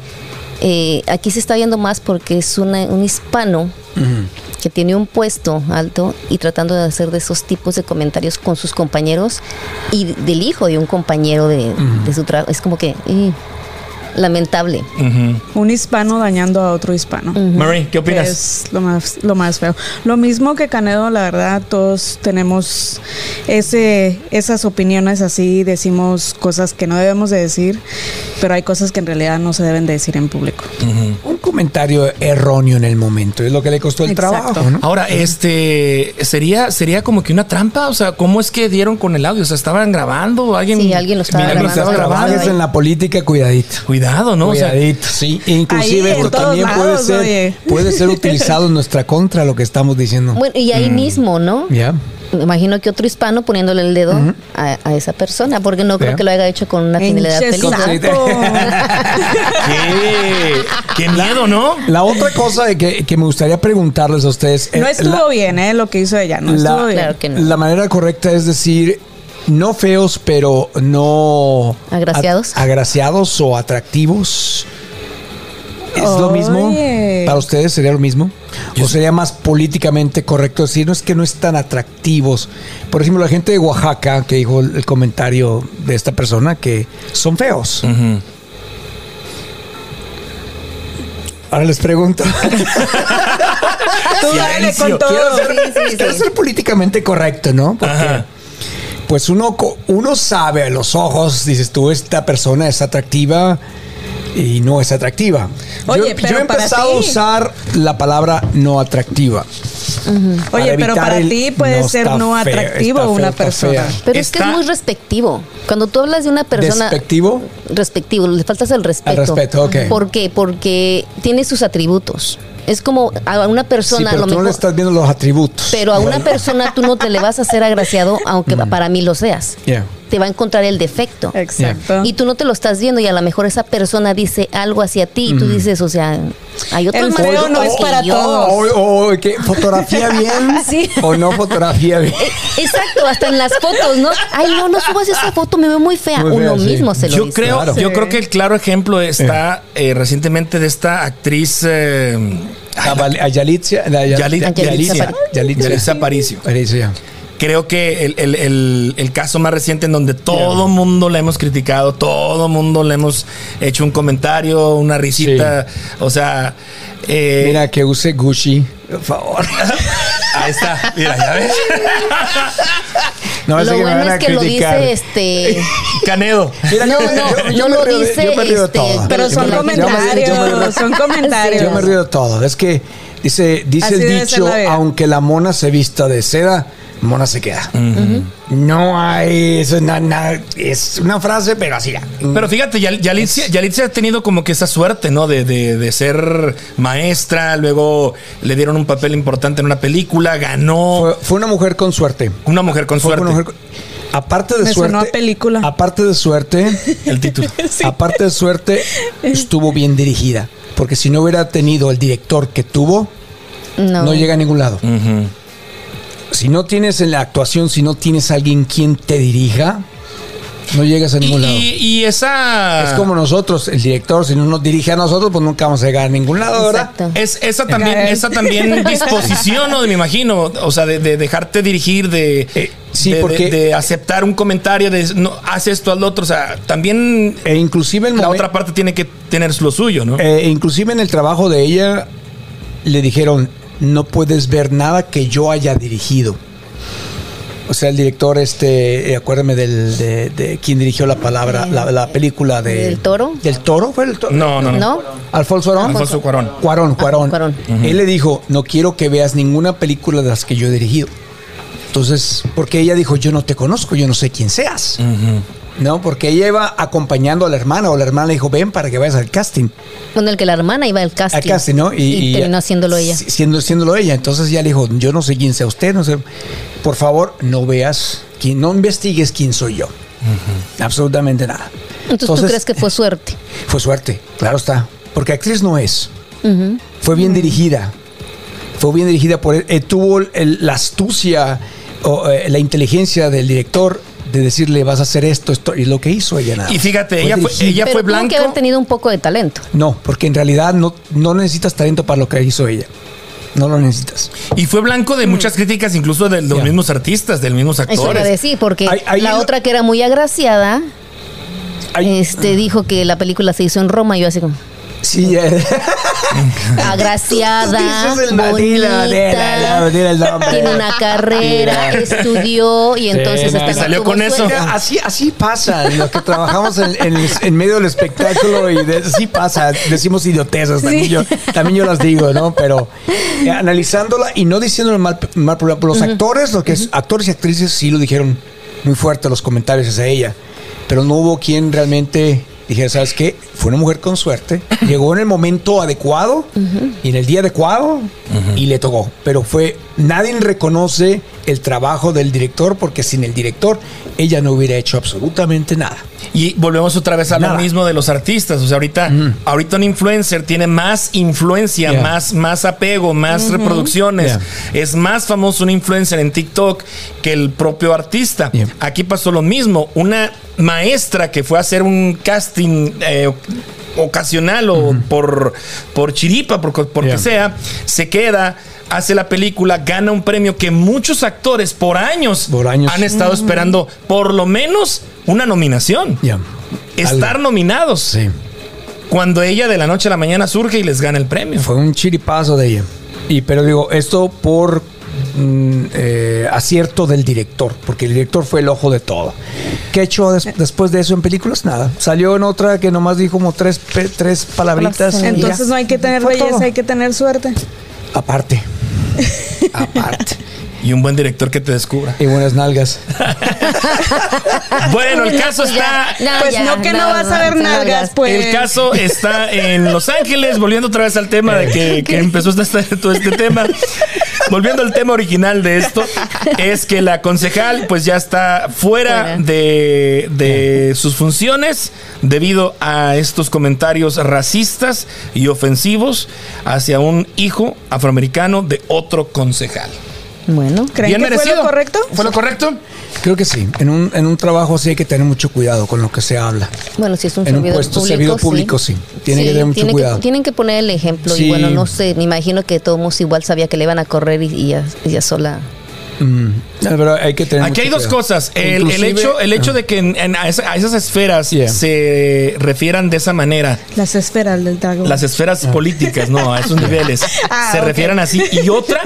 eh, aquí se está viendo más porque es una- un hispano que tiene un puesto alto y tratando de hacer de esos tipos de comentarios con sus compañeros y del hijo de un compañero de, de su trabajo. Es como que y, lamentable. Un hispano dañando a otro hispano. Marie, ¿qué que opinas? Es lo más, lo más feo. Lo mismo que Canedo, la verdad, todos tenemos ese, esas opiniones así, decimos cosas que no debemos de decir, pero hay cosas que en realidad no se deben de decir en público. Un comentario erróneo en el momento. Es lo que le costó el Exacto. trabajo, ¿no? Ahora, este, sería, sería como que una trampa, o sea, ¿cómo es que dieron con el audio? O sea, estaban grabando, alguien, Sí, alguien lo estaba grabando. estaba grabando. En la política, cuidadito. Cuidado, ¿no? O sea, Cuidadito, sí. Inclusive porque también puede lados, ser, oye. puede ser [laughs] utilizado en nuestra contra lo que estamos diciendo. Bueno, y ahí mismo, ¿no? Ya. Me imagino que otro hispano poniéndole el dedo a, a esa persona, porque no creo que lo haya hecho con una finalidad peligrosa. [laughs] qué, qué miedo, ¿no? La otra cosa que, que me gustaría preguntarles a ustedes. No eh, estuvo la- bien, ¿eh? Lo que hizo ella. No la, estuvo bien. Claro que no. la manera correcta es decir, no feos, pero no... Agraciados. a- agraciados o atractivos. ¿Es lo mismo? ¿Para ustedes sería lo mismo? ¿O sería más políticamente correcto decir, no es que no es tan atractivos? Por ejemplo, la gente de Oaxaca que dijo el, el comentario de esta persona que son feos. Ahora les pregunto. [laughs] Tú dale con todo. quiero ser, Sí, sí, quiero sí. ser políticamente correcto, ¿no? Porque Ajá. Pues uno, co- uno sabe a los ojos, dices tú, esta persona es atractiva y no es atractiva. Oye, yo, pero yo he para empezado a usar la palabra no atractiva. Oye, pero para el ti puede no ser no atractivo feo, una persona. Pero es que es muy respectivo. Cuando tú hablas de una persona... ¿Despectivo? Respectivo, le faltas el respeto. Al respeto, ok. ¿Por qué? Porque tiene sus atributos. Es como a una Sí, persona, a lo tú no le estás viendo los atributos. Pero a una persona tú no te le vas a hacer agraciado, aunque para mí lo seas. Yeah. Te va a encontrar el defecto. Exacto. Y tú no te lo estás viendo y a lo mejor esa persona dice algo hacia ti y tú dices, o sea, hay otros El feo no es para yo. todos. O, o- que fotografía [laughs] bien Sí. o no fotografía bien. Exacto, hasta en las fotos, ¿no? Ay, no, no subas esa foto, me veo muy fea. Muy fea, Uno sí. mismo se lo Yo dice. creo, Claro. yo Sí. creo que el claro ejemplo está eh, recientemente de esta actriz eh, A, Val- a Yalitza. a Yal- Yalit- Yalitza Yalitza. Yalitza. Yalitza Aparicio. Aparicio. Creo que el, el- el- el caso más reciente en donde todo mundo le hemos criticado, todo mundo le hemos hecho un comentario, una risita, o sea, eh, Mira que use Gucci, por favor. [laughs] ahí está, mira, ya ves, [laughs] No, Lo que me bueno van a es que lo criticar. dice este. [laughs] Canedo. Mira, No, no, yo- lo río de- dice, yo me río de este, todo. Pero son me- me- comentarios, son comentarios. Yo me río de todo. Es que dice, dice Así el dicho, aunque la mona se vista de seda, mona se queda. No hay, eso es, na- na- es una frase, pero así. ya. Pero fíjate, Yal- Yalitza, Yalitza ha tenido como que esa suerte, ¿no? De, de- de ser maestra, luego le dieron un papel importante en una película, ganó Fue, fue una mujer con suerte. una mujer con Fue suerte. una mujer con- aparte de Me suerte. sonó a película. Aparte de suerte, El título. [laughs] aparte de suerte, estuvo bien dirigida. Porque si no hubiera tenido el director que tuvo, No. no llega a ningún lado. Si no tienes en la actuación, si no tienes alguien quien te dirija, no llegas a Y, ningún lado. y- esa. Es como nosotros, el director, si no nos dirige a nosotros, pues nunca vamos a llegar a ningún lado, ¿verdad? Exacto. Es, esa también, esa también [laughs] disposición, ¿no? Me imagino. O sea, de, de dejarte dirigir, de, Eh, sí, de, porque- de aceptar un comentario, de no, haz esto al otro. O sea, también E inclusive el la otra parte tiene que tener lo suyo, ¿no? eh, inclusive en el trabajo de ella le dijeron, no puedes ver nada que yo haya dirigido. O sea, el director, este, eh, acuérdame del, de, de quien dirigió la palabra, la, la película de... ¿Del Toro? ¿Del toro? ¿Fue el toro? no, no, no. ¿No? Alfonso Cuarón. Alfonso Cuarón. Cuarón, Cuarón. Cuarón. Él le dijo, no quiero que veas ninguna película de las que yo he dirigido. Entonces, porque ella dijo, yo no te conozco, yo no sé quién seas. No, porque ella iba acompañando a la hermana o la hermana le dijo, ven para que vayas al casting. Bueno, el que la hermana iba al casting. Al casting, ¿no? Y, terminó haciéndolo ella. Siendo, siéndolo ella. Entonces ella le dijo, yo no sé quién sea usted, no sé. Por favor, no veas, quién, no investigues quién soy yo. Absolutamente nada. Entonces, ¿tú crees que fue suerte? Fue suerte, claro está. Porque actriz no es. Fue bien dirigida. Fue bien dirigida por él. Eh, tuvo el- la astucia o eh, la inteligencia del director de decirle vas a hacer esto, esto, y lo que hizo ella nada. Y fíjate, ella fue, ella Pero fue tuvo que blanco. haber tenido un poco de talento. No, porque en realidad no, no necesitas talento para lo que hizo ella. No lo necesitas. Y fue blanco de muchas críticas, incluso de los mismos artistas, de los mismos Eso iba a actores. decir, porque la lo- otra que era muy agraciada, este dijo que la película se hizo en Roma y yo así como sí, eh, [laughs] agraciada, Tú dices el Manila, Manila, bonita, Manila, el nombre. tiene una carrera, estudió y entonces no, y salió con eso. Mira, así, así pasa, los que trabajamos en, en el- en medio del espectáculo y de, así pasa, decimos idiotezas, también, yo, también yo las digo, ¿no? Pero eh, analizándola y no diciéndole mal, mal por los actores, los que es, actores y actrices sí lo dijeron muy fuerte los comentarios hacia ella, pero no hubo quien realmente dijera, ¿sabes qué? Fue una mujer con suerte, llegó en el momento adecuado y en el día adecuado y le tocó, pero fue, nadie reconoce el trabajo del director porque sin el director ella no hubiera hecho absolutamente nada. Y volvemos otra vez a lo mismo de los artistas. O sea, ahorita, ahorita un influencer tiene más influencia, Yeah. más, más apego, más reproducciones. Es más famoso un influencer en TikTok que el propio artista. Yeah. Aquí pasó lo mismo. Una maestra que fue a hacer un casting eh, ocasional o por, por chiripa, por, por Yeah. que sea, se queda. Hace la película, gana un premio que muchos actores por años, Por años. han estado esperando por lo menos una nominación Ya. estar Algo. nominados. Sí. Cuando ella de la noche a la mañana surge y les gana el premio. Fue un chiripazo de ella. Y pero digo, esto por mm, eh, acierto del director, porque el director fue el ojo de todo. ¿Qué ha hecho des- después de eso en películas? Nada. Salió en otra que nomás dijo como tres, tres palabritas. Entonces no hay que tener belleza, todo. hay que tener suerte. Aparte. [laughs] Aparte. Y un buen director que te descubra. Y buenas nalgas. [laughs] Bueno, el caso está. Ya, Pues ya, no que no, no, vas a ver no, nalgas, pues. El caso está en Los Ángeles, volviendo otra vez al tema de que, que empezó este, todo este tema. Volviendo al tema original de esto, es que la concejal pues ya está fuera, Fuera. De, de sus funciones debido a estos comentarios racistas y ofensivos hacia un hijo afroamericano de otro concejal. Bueno, ¿Creen que fue lo correcto? ¿Fue lo correcto? Creo que sí. En un, en un trabajo así hay que tener mucho cuidado con lo que se habla. bueno, si es un En un servidor puesto público, servidor público, sí. Tiene que tener mucho tiene cuidado. tienen que poner el ejemplo Sí. y bueno, no sé, me imagino que todos igual sabía que le iban a correr y, y ya, sola. Mm, Pero hay que tener Aquí hay dos cuidado. cosas. El, el hecho, el hecho Ah. de que en- en- a, esa- a esas esferas Yeah. se refieran de esa manera. Las esferas del dragón. Las esferas políticas, no, a esos [laughs] niveles. Ah, se refieran así. Y otra,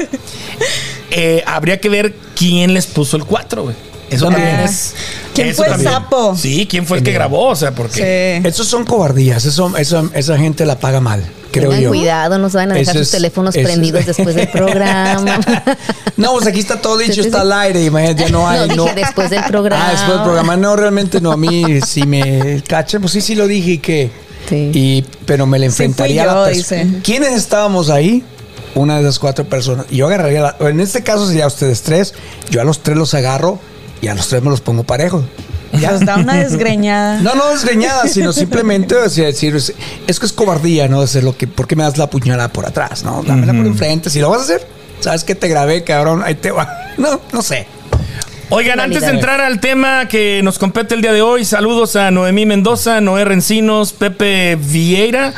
eh, habría que ver quién les puso el 4, güey. Eso También. también es. ¿Quién eso fue el también. sapo? Sí, quién fue el que grabó, o sea, porque. Sí. Esos son cobardías, eso, eso- esa gente la paga mal, creo Tengan yo. cuidado, no se van a dejar sus teléfonos es- prendidos después del [laughs] programa. No, pues aquí está todo dicho, Sí, sí, está sí. al aire, imagínate, ya no hay. No, dije después del programa. Ah, después del programa. No, realmente no, a mí si me cachan, pues sí, sí lo dije y que. Sí. Y, pero me le Sí fui enfrentaría a yo, la pers- dice. ¿Quiénes estábamos ahí? Una de esas cuatro personas. Yo agarraría, la- en este caso sería ustedes tres, yo a los tres los agarro y a los tres me los pongo parejos. Ya. Nos da una desgreñada. [laughs] No, no desgreñada, sino simplemente o sea, decir, es, es que es cobardía, ¿no? Hacer lo que, ¿por qué me das la puñalada por atrás? No, dámela por enfrente. Si lo vas a hacer, sabes que te grabé, cabrón, ahí te va. [laughs] No, no sé. Oigan, antes de entrar al tema que nos compete el día de hoy, saludos a Noemí Mendoza, Noé Rencinos, Pepe Vieira,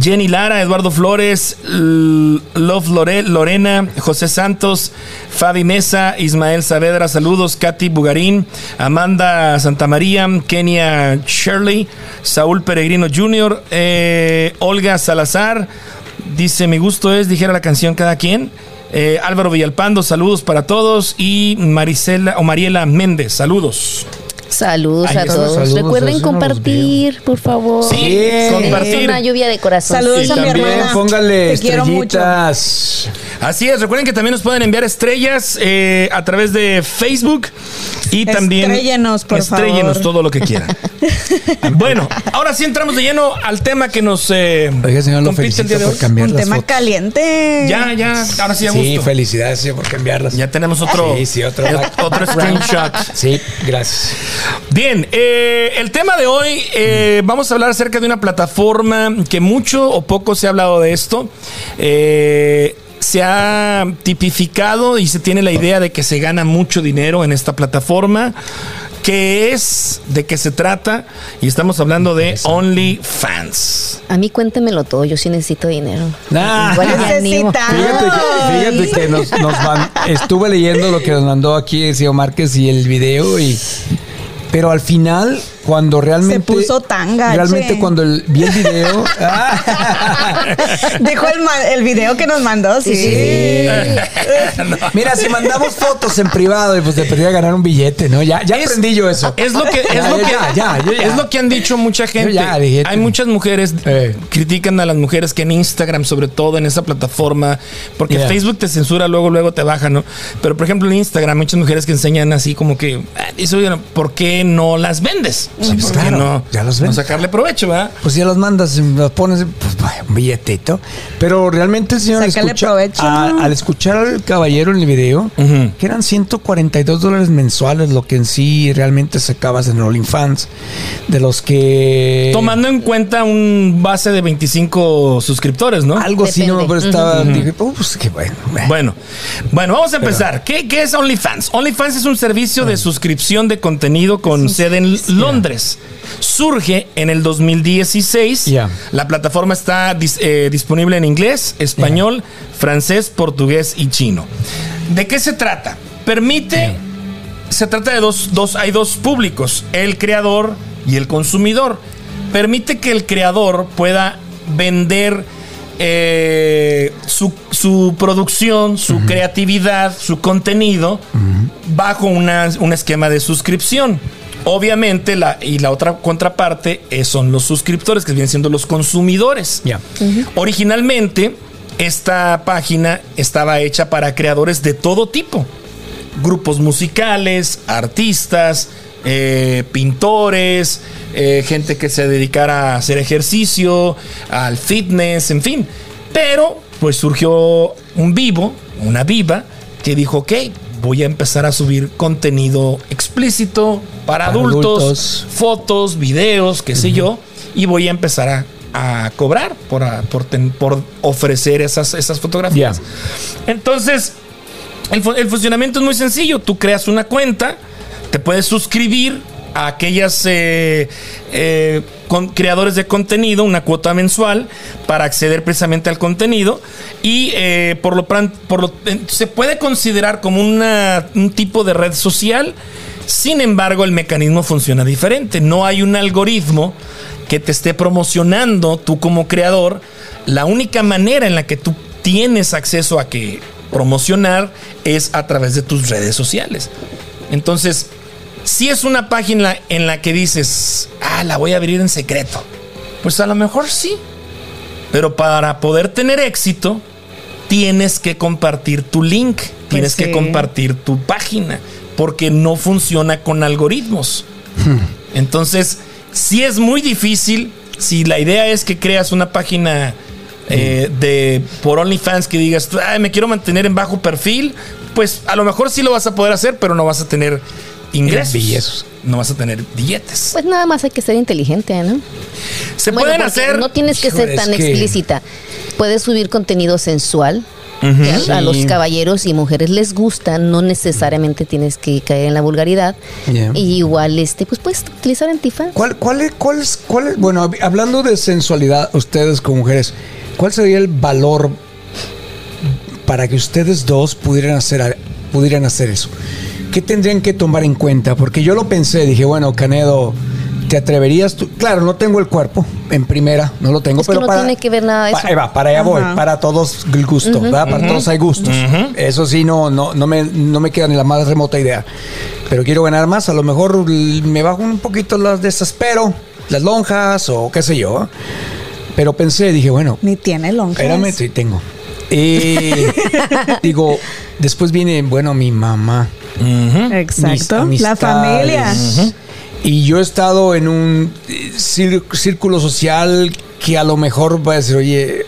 Jenny Lara, Eduardo Flores, Love Lore- Lorena, José Santos, Fabi Mesa, Ismael Saavedra, saludos, Katy Bugarín, Amanda Santamaría, Kenia Shirley, Saúl Peregrino Jr., eh, Olga Salazar, dice, mi gusto es, dijera la canción cada quien. Eh, Álvaro Villalpando, saludos para todos. Y Marisela o Mariela Méndez, saludos. Saludos a todos. saludos, Recuerden compartir, por favor. Sí, Es compartir. una lluvia de corazón. Saludos Y a mi también hermana. póngale Te quiero mucho. Así es, recuerden que también nos pueden enviar estrellas eh, a través de Facebook y también Estréllenos, por estréllenos favor. todo lo que quieran. [laughs] bueno, ahora sí entramos de lleno al tema que nos eh, Oiga, señor, lo compite el felicito día de por cambiar Un las tema fotos. caliente. Ya, ya, ahora sí a Sí, gusto. felicidades señor, por cambiarlas. Ya tenemos otro, Sí, sí, otro. otro screenshot. Sí, gracias. Bien, eh, el tema de hoy, eh, vamos a hablar acerca de una plataforma que mucho o poco se ha hablado de esto. Eh, se ha tipificado y se tiene la idea de que se gana mucho dinero en esta plataforma. ¿Qué es? ¿De qué se trata? Y estamos hablando de OnlyFans. A mí cuéntemelo todo, yo sí necesito dinero. Nah. Igual me animo. Necesita. Fíjate que, fíjate que nos, nos estuve leyendo lo que nos mandó aquí el señor Márquez y el video y pero al final cuando realmente Se puso tan gache. realmente cuando el- vi el video ah, [laughs] Dejó el, video que nos mandó, sí. Sí. [laughs] mira si mandamos fotos en privado y pues te perdía ganar un billete no ya ya Es- aprendí yo eso Es lo que, es Ya, lo que, ya, ya, yo ya. es lo que han dicho mucha gente. dije- Hay muchas mujeres Eh. critican a las mujeres que en Instagram, sobre todo en esa plataforma, porque Yeah. Facebook te censura, luego, luego te baja, ¿no? Pero por ejemplo en Instagram, muchas mujeres que enseñan así como que, ah, ¿por qué no las vendes? O sea, pues ¿por qué claro, no, ya las no sacarle provecho, ¿verdad? pues ya los mandas, los pones, pues vaya, un billetito. Pero realmente, señor, al Sácale escucha- provecho. a- al escuchar al caballero en el video, que eran 142 dólares mensuales, lo que en sí realmente sacabas en OnlyFans, de los que... Tomando en cuenta un base de 25 suscriptores, ¿no? Algo así, no, pero estaba, dije, oh, pues qué bueno. Bueno, bueno, vamos a empezar. ¿Qué, qué es OnlyFans? OnlyFans es un servicio de suscripción de contenido con sede en Londres. Surge en el 2016. Ya. La plataforma está dis- eh, disponible en inglés, español, francés, portugués y chino. ¿De qué se trata? Permite, se trata de dos, dos, hay dos públicos, el creador y el consumidor. Permite que el creador pueda vender eh, su, su producción, su creatividad, su contenido bajo una- un esquema de suscripción. Obviamente, la, y la otra contraparte eh, son los suscriptores, que vienen siendo los consumidores. Ya. Originalmente, esta página estaba hecha para creadores de todo tipo. Grupos musicales, artistas, eh, pintores, eh, gente que se dedicara a hacer ejercicio, al fitness, en fin. Pero, pues surgió un vivo, una viva, que dijo, ok, voy a empezar a subir contenido explícito para, Para adultos, adultos. fotos, videos, qué sé yo, y voy a empezar a, a cobrar por, a- por, ten- por ofrecer esas, esas fotografías. Entonces, el funcionamiento es muy sencillo. Tú creas una cuenta, te puedes suscribir a aquellas eh, eh, creadores de contenido, una cuota mensual para acceder precisamente al contenido y eh, por lo por eh, se puede considerar como una- un tipo de red social. Sin embargo, el mecanismo funciona diferente. No hay un algoritmo que te esté promocionando tú como creador. La única manera en la que tú tienes acceso a que promocionar es a través de tus redes sociales. Entonces, si es una página en la que dices, ah, la voy a abrir en secreto, pues a lo mejor sí. Pero para poder tener éxito, tienes que compartir tu link, tienes que compartir tu página, porque no funciona con algoritmos. Entonces, sí es muy difícil. Si la idea es que creas una página eh, de por OnlyFans que digas, "Ay, me quiero mantener en bajo perfil, pues a lo mejor sí lo vas a poder hacer, pero no vas a tener ingresos. Billetes. No vas a tener billetes. Pues nada más hay que ser inteligente, ¿no? Se Bueno, pueden hacer. No tienes que ser tan que- explícita. Puedes subir contenido sensual, a, a los caballeros y mujeres les gusta, no necesariamente tienes que caer en la vulgaridad. Yeah. Y igual, este, pues puedes utilizar antifaz. ¿Cuál, cuál, es, cuál, es, cuál es- bueno, hab- hablando de sensualidad, ustedes como mujeres, ¿cuál sería el valor para que ustedes dos pudieran hacer, pudieran hacer eso? ¿Qué tendrían que tomar en cuenta? Porque yo lo pensé, dije, bueno, Canedo, ¿te atreverías tú? Claro, no tengo el cuerpo en primera, no lo tengo, Es que pero no para, tiene que ver nada de eso. ahí va, para allá voy, para todos el gusto, ¿verdad? Para todos hay gustos. Eso sí, no, no, no, me, no me queda ni la más remota idea. Pero quiero ganar más, a lo mejor me bajo un poquito las desespero, las lonjas o qué sé yo. Pero pensé, dije, bueno, Ni tiene lonjas. espérame, sí tengo. Eh, [laughs] digo, después viene, bueno, mi mamá. Exacto. La familia. Y yo he estado en un círculo social que a lo mejor va a decir, oye,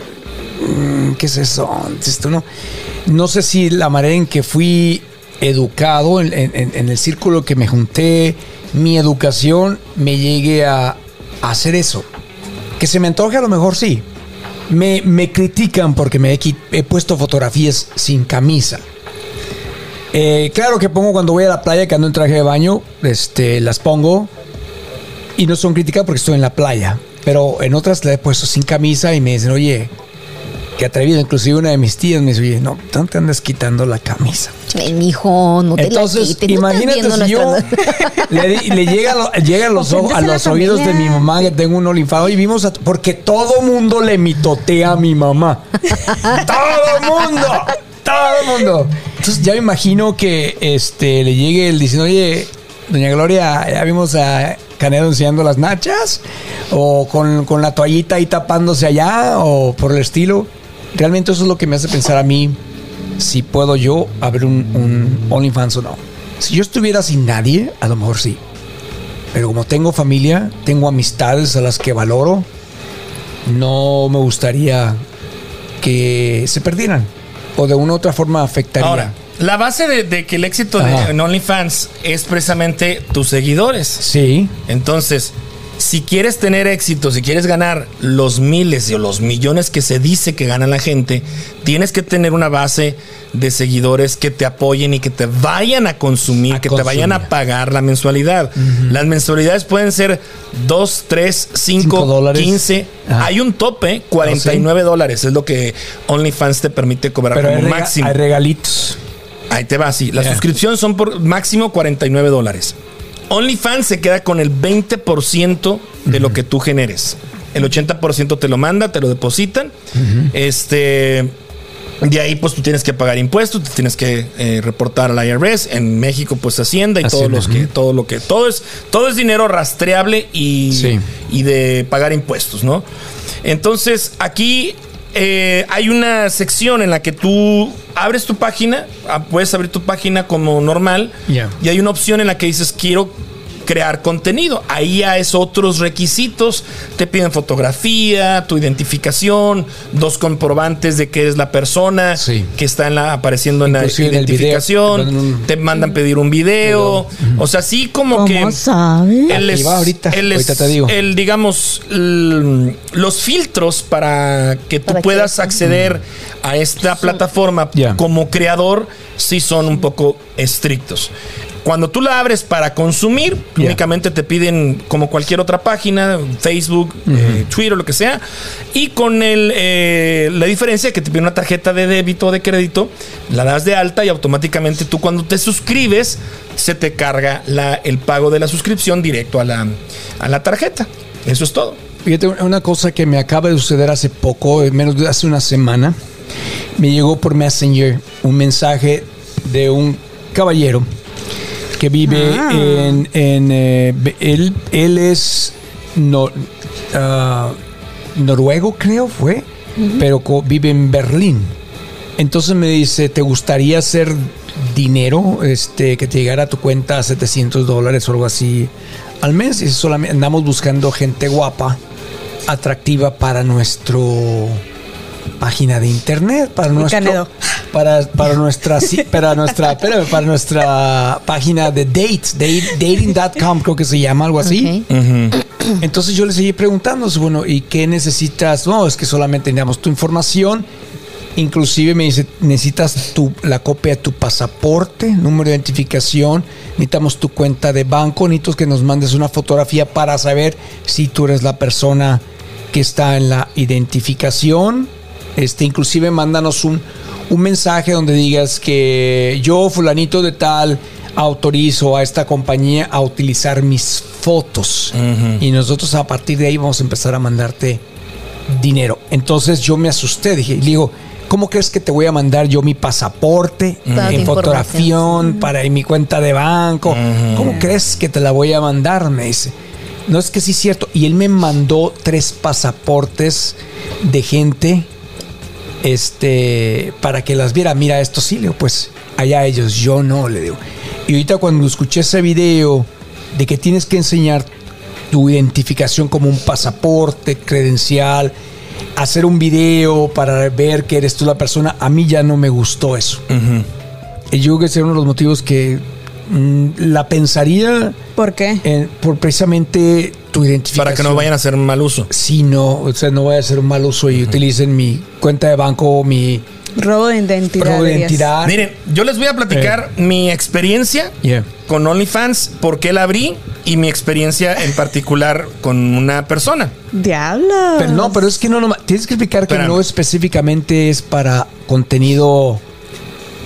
mm, ¿qué es eso? Esto no. No sé si la manera en que fui educado, en, en- en el círculo que me junté, mi educación me llegue a, a hacer eso. Que se me antoje a lo mejor sí. Me, me critican porque me he puesto fotografías sin camisa. Eh, claro que pongo cuando voy a la playa, que ando en traje de baño, este, las pongo y no son críticas porque estoy en la playa. Pero en otras la he puesto sin camisa y me dicen, oye, qué atrevido. Inclusive una de mis tías me dice, oye, no, no te andas quitando la camisa. Ven, mijo, no te Entonces, la quites. imagínate si yo [laughs] le, llega, a lo- llega a los, a los oídos de mi mamá que tengo un OnlyFans y vimos a- porque todo mundo le mitotea a mi mamá. [laughs] todo mundo, todo mundo. Entonces ya me imagino que este le llegue el diciendo, oye, doña Gloria, ya vimos a Canedo enseñando las nachas o con, con la toallita ahí tapándose allá o por el estilo. Realmente eso es lo que me hace pensar a mí si puedo yo abrir un, un OnlyFans o no. Si yo estuviera sin nadie, a lo mejor sí. Pero como tengo familia, tengo amistades a las que valoro, no me gustaría que se perdieran. O de una u otra forma afectaría. Ahora, la base de, de que el éxito Ajá. de en OnlyFans es precisamente tus seguidores. sí. Entonces, si quieres tener éxito, si quieres ganar los miles o los millones que se dice que gana la gente, tienes que tener una base de seguidores que te apoyen y que te vayan a consumir, A que te vayan a pagar la mensualidad. Las mensualidades pueden ser 2, 3, 5, Cinco dólares. 15. Ajá. Hay un tope, 49 dólares. Es lo que OnlyFans te permite cobrar Pero como máximo. hay regalitos. Ahí te va, sí. La Ya. suscripción son por máximo 49 dólares. OnlyFans se queda con el 20% de lo que tú generes. El 80% te lo manda, te lo depositan. Este. De ahí, pues tú tienes que pagar impuestos, te tienes que eh, reportar al IRS. En México, pues Hacienda y todos los que, todo lo que, todo es, todo es dinero rastreable y, Sí. y de pagar impuestos, ¿no? Entonces, aquí eh, hay una sección en la que tú abres tu página, ah, puedes abrir tu página como normal, y hay una opción en la que dices quiero crear contenido. Ahí ya es otros requisitos. Te piden fotografía, tu identificación, dos comprobantes de que eres la persona Sí. que está en la, apareciendo en la en video, identificación. te mandan pedir un video. O sea, sí como ¿Cómo que sabe? el es- va ahorita, el es- ahorita te digo. el, digamos, los filtros para que tú Para puedas acceder a esta plataforma como creador sí son un poco estrictos. Cuando tú la abres para consumir, únicamente te piden como cualquier otra página, Facebook, eh, Twitter, lo que sea, y con el, eh, la diferencia que te piden una tarjeta de débito o de crédito, la das de alta y automáticamente tú cuando te suscribes se te carga la- el pago de la suscripción directo a la, a la tarjeta. Eso es todo. Fíjate, una cosa que me acaba de suceder hace poco, eh, menos de hace una semana, me llegó por Messenger un mensaje de un caballero que vive Ah. en, en, eh, él, él es no- ah, noruego, creo fue, pero vive en Berlín. Entonces me dice, ¿te gustaría hacer dinero este, que te llegara a tu cuenta a 700 dólares o algo así al mes? Y solamente andamos buscando gente guapa, atractiva para nuestro página de internet, para nuestro Canedo. para, para nuestra para nuestra espérame, para nuestra página de dates, date- dating.com creo que se llama algo así. Entonces yo le seguí preguntando, bueno, ¿y qué necesitas? No, es que solamente teníamos tu información Inclusive me dice, necesitas tu, la copia de tu pasaporte, número de identificación, necesitamos tu cuenta de banco, necesito que nos mandes una fotografía para saber si tú eres la persona que está en la identificación. Este, inclusive mándanos un, un mensaje donde digas que yo, fulanito de tal, autorizo a esta compañía a utilizar mis fotos. Y nosotros a partir de ahí vamos a empezar a mandarte dinero. Entonces yo me asusté, dije, digo, ¿cómo crees que te voy a mandar yo mi pasaporte tu en fotografía para en mi cuenta de banco? ¿Cómo crees que te la voy a mandar? Me dice. No es que sí es cierto. Y él me mandó tres pasaportes de gente este para que las viera. Mira, esto sí, le digo, pues allá ellos, yo no, le digo. Y ahorita cuando escuché ese video de que tienes que enseñar tu identificación como un pasaporte, credencial, hacer un video para ver que eres tú la persona, a mí ya no me gustó eso. Y yo creo que ese es uno de los motivos que la pensaría ¿Por qué? en- por precisamente tu identificación. Para que no vayan a hacer mal uso. Sí, no, o sea, no vaya a ser un mal uso y utilicen mi cuenta de banco, mi Robo de identidad. robo de dirías. identidad. Miren, yo les voy a platicar mi experiencia Yeah. con OnlyFans, por qué la abrí y mi experiencia en particular con una persona. Diablo. Pero no, pero es que no, no tienes que explicar que no específicamente es para contenido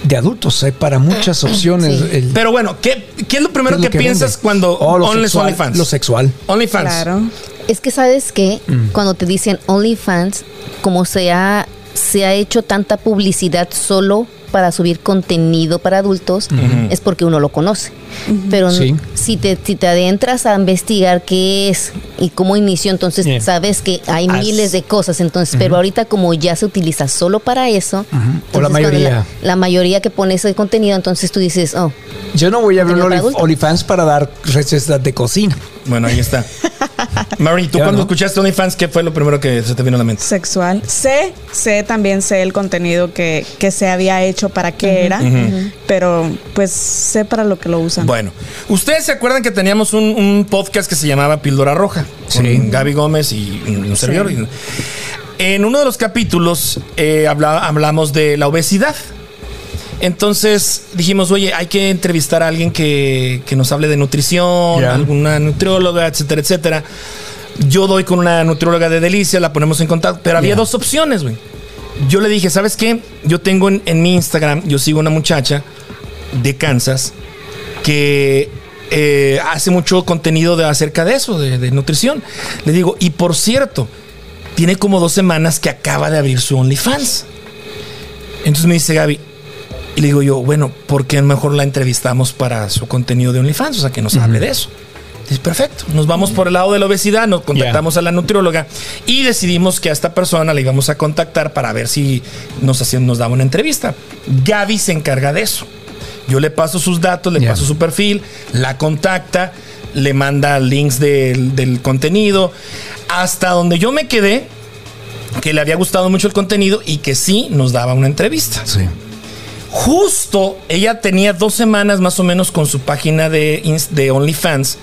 de adultos, hay para muchas opciones. Sí. el- Pero bueno, ¿qué, qué es lo primero ¿qué es que lo que piensas vende? cuando Oh, lo only- sexual, OnlyFans? Lo sexual. OnlyFans. Claro. Es que sabes que cuando te dicen OnlyFans, como se ha, se ha hecho tanta publicidad solo para subir contenido para adultos, es porque uno lo conoce. Pero Sí. si, te, si te adentras a investigar qué es y cómo inició, entonces Yeah. sabes que hay As- miles de cosas. Entonces, pero ahorita como ya se utiliza solo para eso, O la mayoría. La, la mayoría que pone ese contenido, entonces tú dices, oh, Yo no voy a abrir para. OnlyFans para dar recetas de cocina. Bueno, ahí está. [laughs] [laughs] Mary, ¿tú Ya, cuando ¿no? escuchaste OnlyFans, qué fue lo primero que se te vino a la mente? Sexual. Sé, sé también sé el contenido que, que se había hecho para qué era, pero pues sé para lo que lo usan. Bueno, ustedes se acuerdan que teníamos un, un podcast que se llamaba Píldora Roja con Sí. Gaby Gómez y, un servidor. En uno de los capítulos eh, habla- hablamos de la obesidad. Entonces dijimos, oye, hay que entrevistar a alguien que, que nos hable de nutrición, alguna nutrióloga, etcétera, etcétera. Yo doy con una nutrióloga de Delicia, la ponemos en contacto, pero había dos opciones, güey. Yo le dije, ¿sabes qué? Yo tengo en, en mi Instagram, yo sigo una muchacha de Kansas que eh, hace mucho contenido de, acerca de eso, de, de nutrición. Le digo, y por cierto, tiene como dos semanas que acaba de abrir su OnlyFans. Entonces me dice Gaby, y le digo yo, bueno, ¿por qué mejor la entrevistamos para su contenido de OnlyFans? O sea, que nos hable de eso. Dice, perfecto. Nos vamos por el lado de la obesidad, nos contactamos a la nutrióloga y decidimos que a esta persona le íbamos a contactar para ver si nos, hacía- nos daba una entrevista. Gaby se encarga de eso. Yo le paso sus datos, le paso su perfil, la contacta, le manda links del, del contenido. Hasta donde yo me quedé, que le había gustado mucho el contenido y que sí nos daba una entrevista. Sí. Justo ella tenía dos semanas más o menos con su página de, OnlyFans.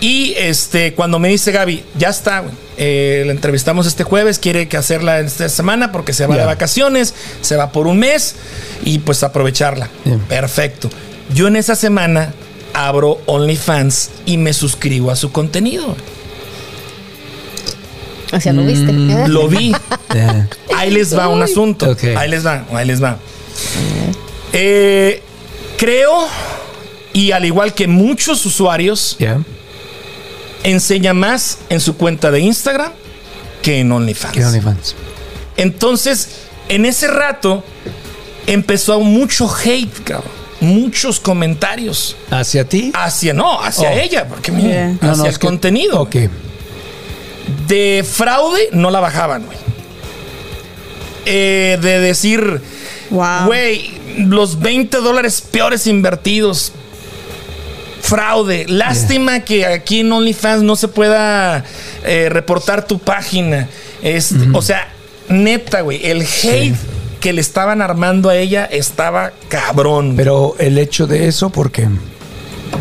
Y este, cuando me dice Gaby, ya está, eh, la entrevistamos este jueves, quiere que hacerla esta semana porque se va de vacaciones, se va por un mes y pues aprovecharla. Perfecto. Yo en esa semana abro OnlyFans y me suscribo a su contenido. hacia lo viste. Mm, Lo vi. Ahí les va un asunto. Ahí les va, ahí les va. Eh, creo, y al igual que muchos usuarios, enseña más en su cuenta de Instagram que en OnlyFans. Entonces, en ese rato empezó mucho hate, cabrón. Muchos comentarios ¿Hacia ti? hacia, no, hacia Oh. ella, porque mira, Yeah. hacia No, no, el es que- contenido. Ok. De fraude no la bajaban, güey. Eh, de decir, Wow. güey, los 20 dólares peores invertidos. Fraude. Lástima que aquí en OnlyFans no se pueda eh, reportar tu página. Este, O sea, neta, güey, el hate que le estaban armando a ella estaba cabrón. Pero el hecho de eso, porque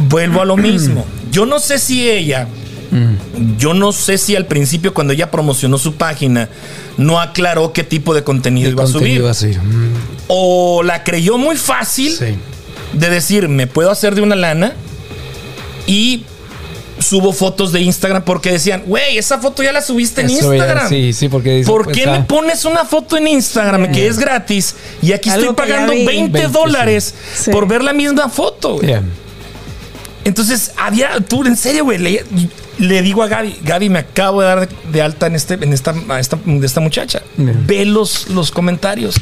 Vuelvo a lo [clears throat] mismo. Yo no sé si ella Yo no sé si al principio, cuando ella promocionó su página, no aclaró qué tipo de contenido iba a subir. Mm, O la creyó muy fácil Sí. de decir, me puedo hacer de una lana y subo fotos de Instagram porque decían, güey, esa foto ya la subiste en Eso Instagram. sí, sí, porque dice, ¿Por pues, qué ah. me pones una foto en Instagram que es gratis y aquí Algo estoy pagando vi. 20, 20, dólares sí. por ver la misma foto? Yeah. Entonces, había, tú, en serio, güey, le, digo a Gaby, Gaby, me acabo de dar de, alta en, este, en esta, a esta, de esta muchacha. Bien. Ve los, los comentarios.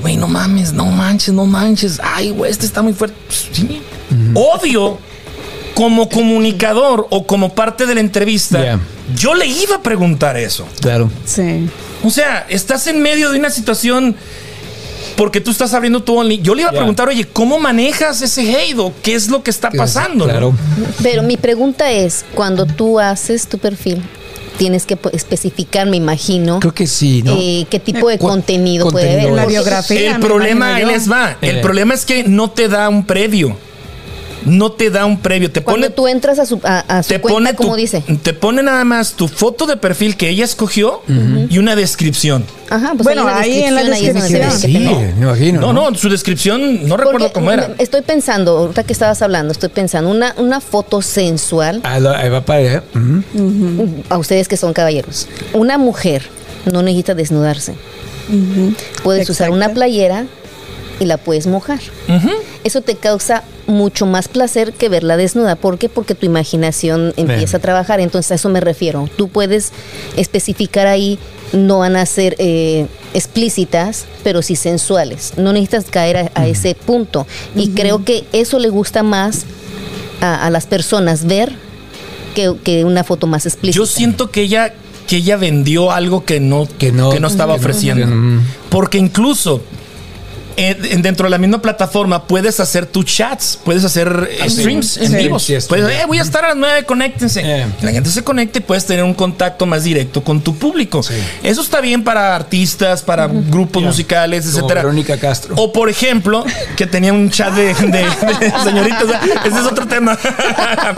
Güey, no mames, no manches, no manches. Ay, güey, este está muy fuerte. Pues, sí. Obvio, como comunicador o como parte de la entrevista, Yeah. yo le iba a preguntar eso. Claro. Sí. O sea, estás en medio de una situación porque tú estás abriendo tu only. Yo le iba a preguntar, oye, ¿cómo manejas ese hate o qué es lo que está pasando? no? Claro. Pero mi pregunta es, cuando tú haces tu perfil, tienes que especificar, me imagino, Creo que sí, ¿no? eh, qué tipo de contenido, puede haber. La biografía. El problema, yo. les va. El Eh. problema es que no te da un previo. No te da un previo. Te Cuando pone, tú entras a su, a, a su te cuenta, pone como tu- dice. Te pone nada más tu foto de perfil que ella escogió y una descripción. Ajá, pues Bueno, ahí en la descripción. Sí, me imagino. No, no, su descripción no recuerdo Porque cómo era. Estoy pensando, ahorita que estabas hablando, estoy pensando, una, una foto sensual, Ahí lo- ahí va para allá. A ustedes que son caballeros, una mujer no necesita desnudarse. Puedes usar una playera y la puedes mojar. Eso te causa mucho más placer que verla desnuda. ¿Por qué? Porque tu imaginación empieza a trabajar. Entonces a eso me refiero. Tú puedes especificar ahí, no van a ser eh, explícitas, pero sí sensuales. No necesitas caer a, a ese punto. Y creo que eso le gusta más a, a las personas ver que, que una foto más explícita. Yo siento que ella, que ella vendió algo que no, Que no- estaba que no- ofreciendo. Mm. Porque incluso en- dentro de la misma plataforma puedes hacer tus chats, puedes hacer eh, streams en Sí, vivos. sí, puedes, eh, voy a estar a las 9, conéctense. Eh. La gente se conecta y puedes tener un contacto más directo con tu público. Eso está bien para artistas, para grupos musicales, Como etcétera. Verónica Castro. O por ejemplo, que tenía un chat de, de- de [laughs] señoritas. Ese es otro tema.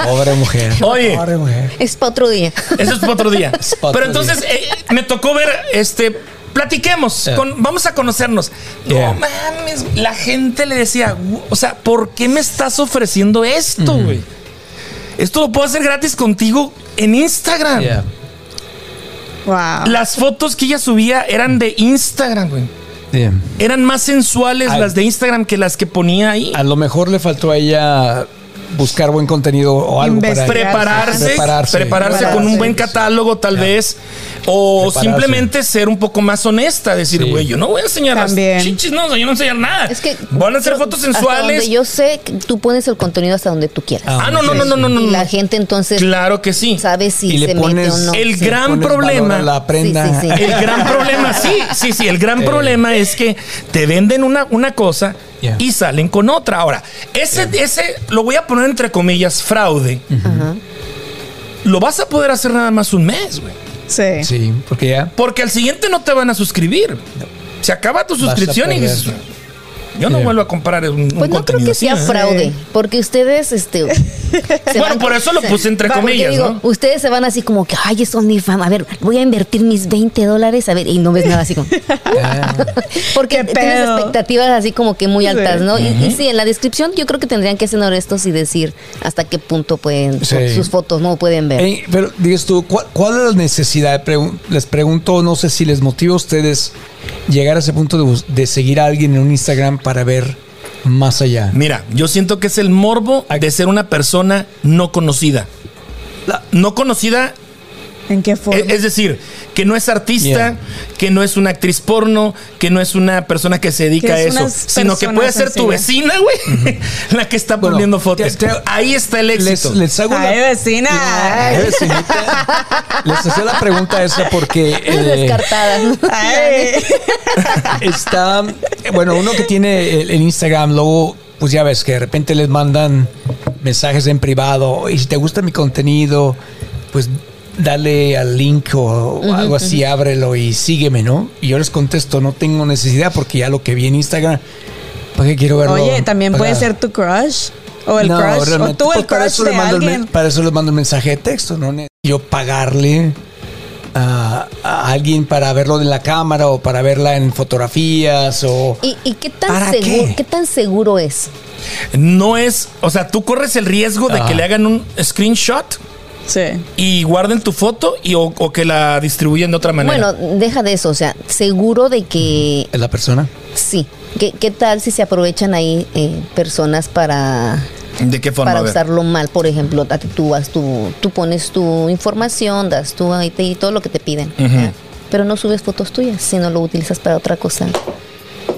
Pobre mujer. Oye. Pobre mujer. Es para otro día. Eso es para otro día. Es pa' Pero otro entonces eh, me tocó ver, este, platiquemos, Yeah. con- vamos a conocernos. Yeah. No mames, la gente le decía, "Gu- o sea, ¿por qué me estás ofreciendo esto, güey? Esto lo puedo hacer gratis contigo en Instagram. Yeah. Wow. Las fotos que ella subía eran de Instagram, güey. Yeah. Eran más sensuales las de Instagram que las que ponía ahí. A lo mejor le faltó a ella buscar buen contenido o algo para prepararse, Prepararse. prepararse, con un buen catálogo tal vez o Prepararse. simplemente ser un poco más honesta, decir, Sí. güey, yo no voy a enseñar También. las chichis, no, yo no voy a enseñar nada. Es que van a hacer fotos hasta sensuales. donde yo sé, que tú pones el contenido hasta donde tú quieras. Ah, Ah, no, no, no, no, no, no. y no. la gente entonces Claro que sí. sabe si Y le se pones mete o no. el Sí. gran Pones valor problema- a la prenda. Sí, sí, sí. El gran problema, [laughs] sí, sí, sí, el gran problema es que te venden una, una cosa Yeah. y salen con otra. Ahora, ese, ese, lo voy a poner entre comillas, fraude. Lo vas a poder hacer nada más un mes, güey. Sí. Sí, porque ya. Porque al siguiente no te van a suscribir. Se acaba tu suscripción y yo no vuelvo a comprar un, un Pues no creo contenido que así, sea ¿eh? fraude, porque ustedes, este... [laughs] Bueno, van- por eso lo se- puse entre comillas, digo, ¿no? Ustedes se van así como que, ay, es OnlyFans, a ver, voy a invertir mis 20 dólares, a ver, y no ves nada así como... [laughs] Ah, [laughs] Porque ¿Qué tienes expectativas así como que muy altas, Sí. ¿no? Y- y, sí, en la descripción yo creo que tendrían que ser honestos y decir hasta qué punto pueden, Sí. sus fotos no pueden ver. Pero dices tú, ¿cuál, cuál es la necesidad? Les pregunto, no sé si les motiva a ustedes llegar a ese punto de, bus- de seguir a alguien en un Instagram para ver más allá. Mira, yo siento que es el morbo de ser una persona no conocida. La- no conocida, ¿En qué forma? e- es decir, que no es artista, Yeah. que no es una actriz porno, que no es una persona que se dedica Que a es eso, sino que puede ser tu vecina, güey, [laughs] la que está Bueno, poniendo fotos. te- te- Ahí está el Les, éxito. les hago Ay, la, vecina. Ay, vecinita. Les hacía la pregunta esa porque [laughs] eh. Ay. está, bueno, uno que tiene el, el Instagram, luego, pues ya ves que de repente les mandan mensajes en privado y si te gusta mi contenido, pues dale al link o algo así, ábrelo y sígueme, ¿no? Y yo les contesto, no tengo necesidad porque ya lo que vi en Instagram, ¿para qué quiero verlo? Oye, también puede ser tu crush. O el No, crush. O tú el pues, para crush eso le de mando el alguien. para eso le mando un mensaje de texto, ¿no? Yo pagarle a, a alguien para verlo en la cámara o para verla en fotografías o... ¿Y, y qué, tan ¿Para seguro, qué? qué? tan seguro es? No es, o sea, tú corres el riesgo de Ah. que le hagan un screenshot Sí. y guarden tu foto y o, o que la distribuyen de otra manera. Bueno, deja de eso, o sea, seguro de que ¿Es la persona? sí. ¿Qué, qué tal si se aprovechan ahí eh, personas para, ¿De qué forma? para usarlo mal? Por ejemplo, tú, vas tu, tú pones tu información, das tu ID y todo lo que te piden. Pero no subes fotos tuyas, sino lo utilizas para otra cosa.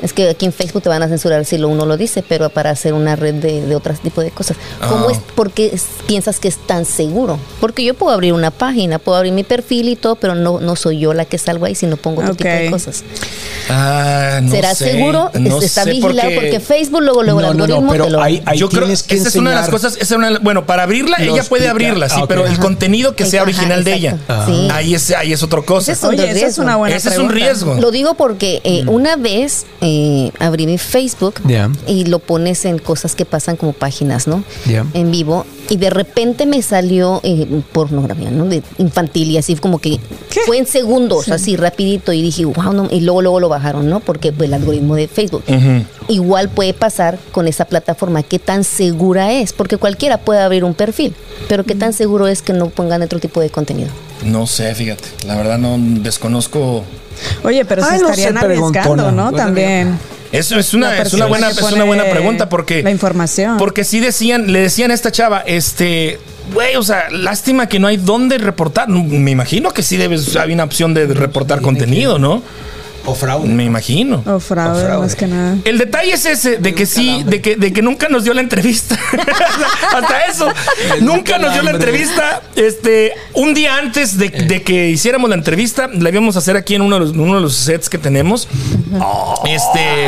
Es que aquí en Facebook te van a censurar si lo uno lo dice, pero para hacer una red de, de otro tipo de cosas. ¿Cómo Ah. es, ¿Por qué piensas que es tan seguro? Porque yo puedo abrir una página, puedo abrir mi perfil y todo, pero no, no soy yo la que salgo ahí, sino pongo otro tipo de cosas. Ah, no ¿Será sé, seguro? no está sé, vigilado porque, Facebook luego, luego No, el no, no, algoritmo pero te lo... hay- hay- Yo creo que esa es una de las cosas. esa es una- bueno, para abrirla, ella puede abrirla, sí, Ah, pero el contenido que sea Ajá, original de ella. exacto. Sí. Ahí es, ahí es otra cosa. Ese es un Oye, esa es riesgo. una buena Ese es un riesgo. Lo digo porque eh, una vez eh, abrí mi Facebook y lo pones en cosas que pasan como páginas, ¿no? Ya. En vivo. Y de repente me salió eh, pornografía, ¿no? De infantil y así como que fue en segundos, así rapidito. Y dije, wow, no. Y luego, luego lo bajaron, ¿no? Porque pues, el algoritmo de Facebook. Igual puede pasar con esa plataforma. ¿Qué tan segura es? Porque cualquiera puede abrir un perfil. Pero ¿qué tan seguro es que no pongan otro tipo de contenido? No sé, fíjate. La verdad no desconozco. Oye, pero se Ay, no sé, estarían arriesgando. ¿no? También. Eso es una, es una buena, es una buena pregunta porque la información. Porque sí decían, le decían a esta chava, este, güey, o sea, lástima que no hay dónde reportar. Me imagino que sí debes, había una opción de reportar contenido, ¿no? O fraude. Me imagino. O fraude, O fraude. más que nada. El detalle es ese, de que sí, de que, de que nunca nos dio la entrevista. [laughs] [laughs] Hasta eso. nunca nos dio la entrevista. Este, un día antes de, de que hiciéramos la entrevista, la íbamos a hacer aquí en uno de los, uno de los sets que tenemos. Este,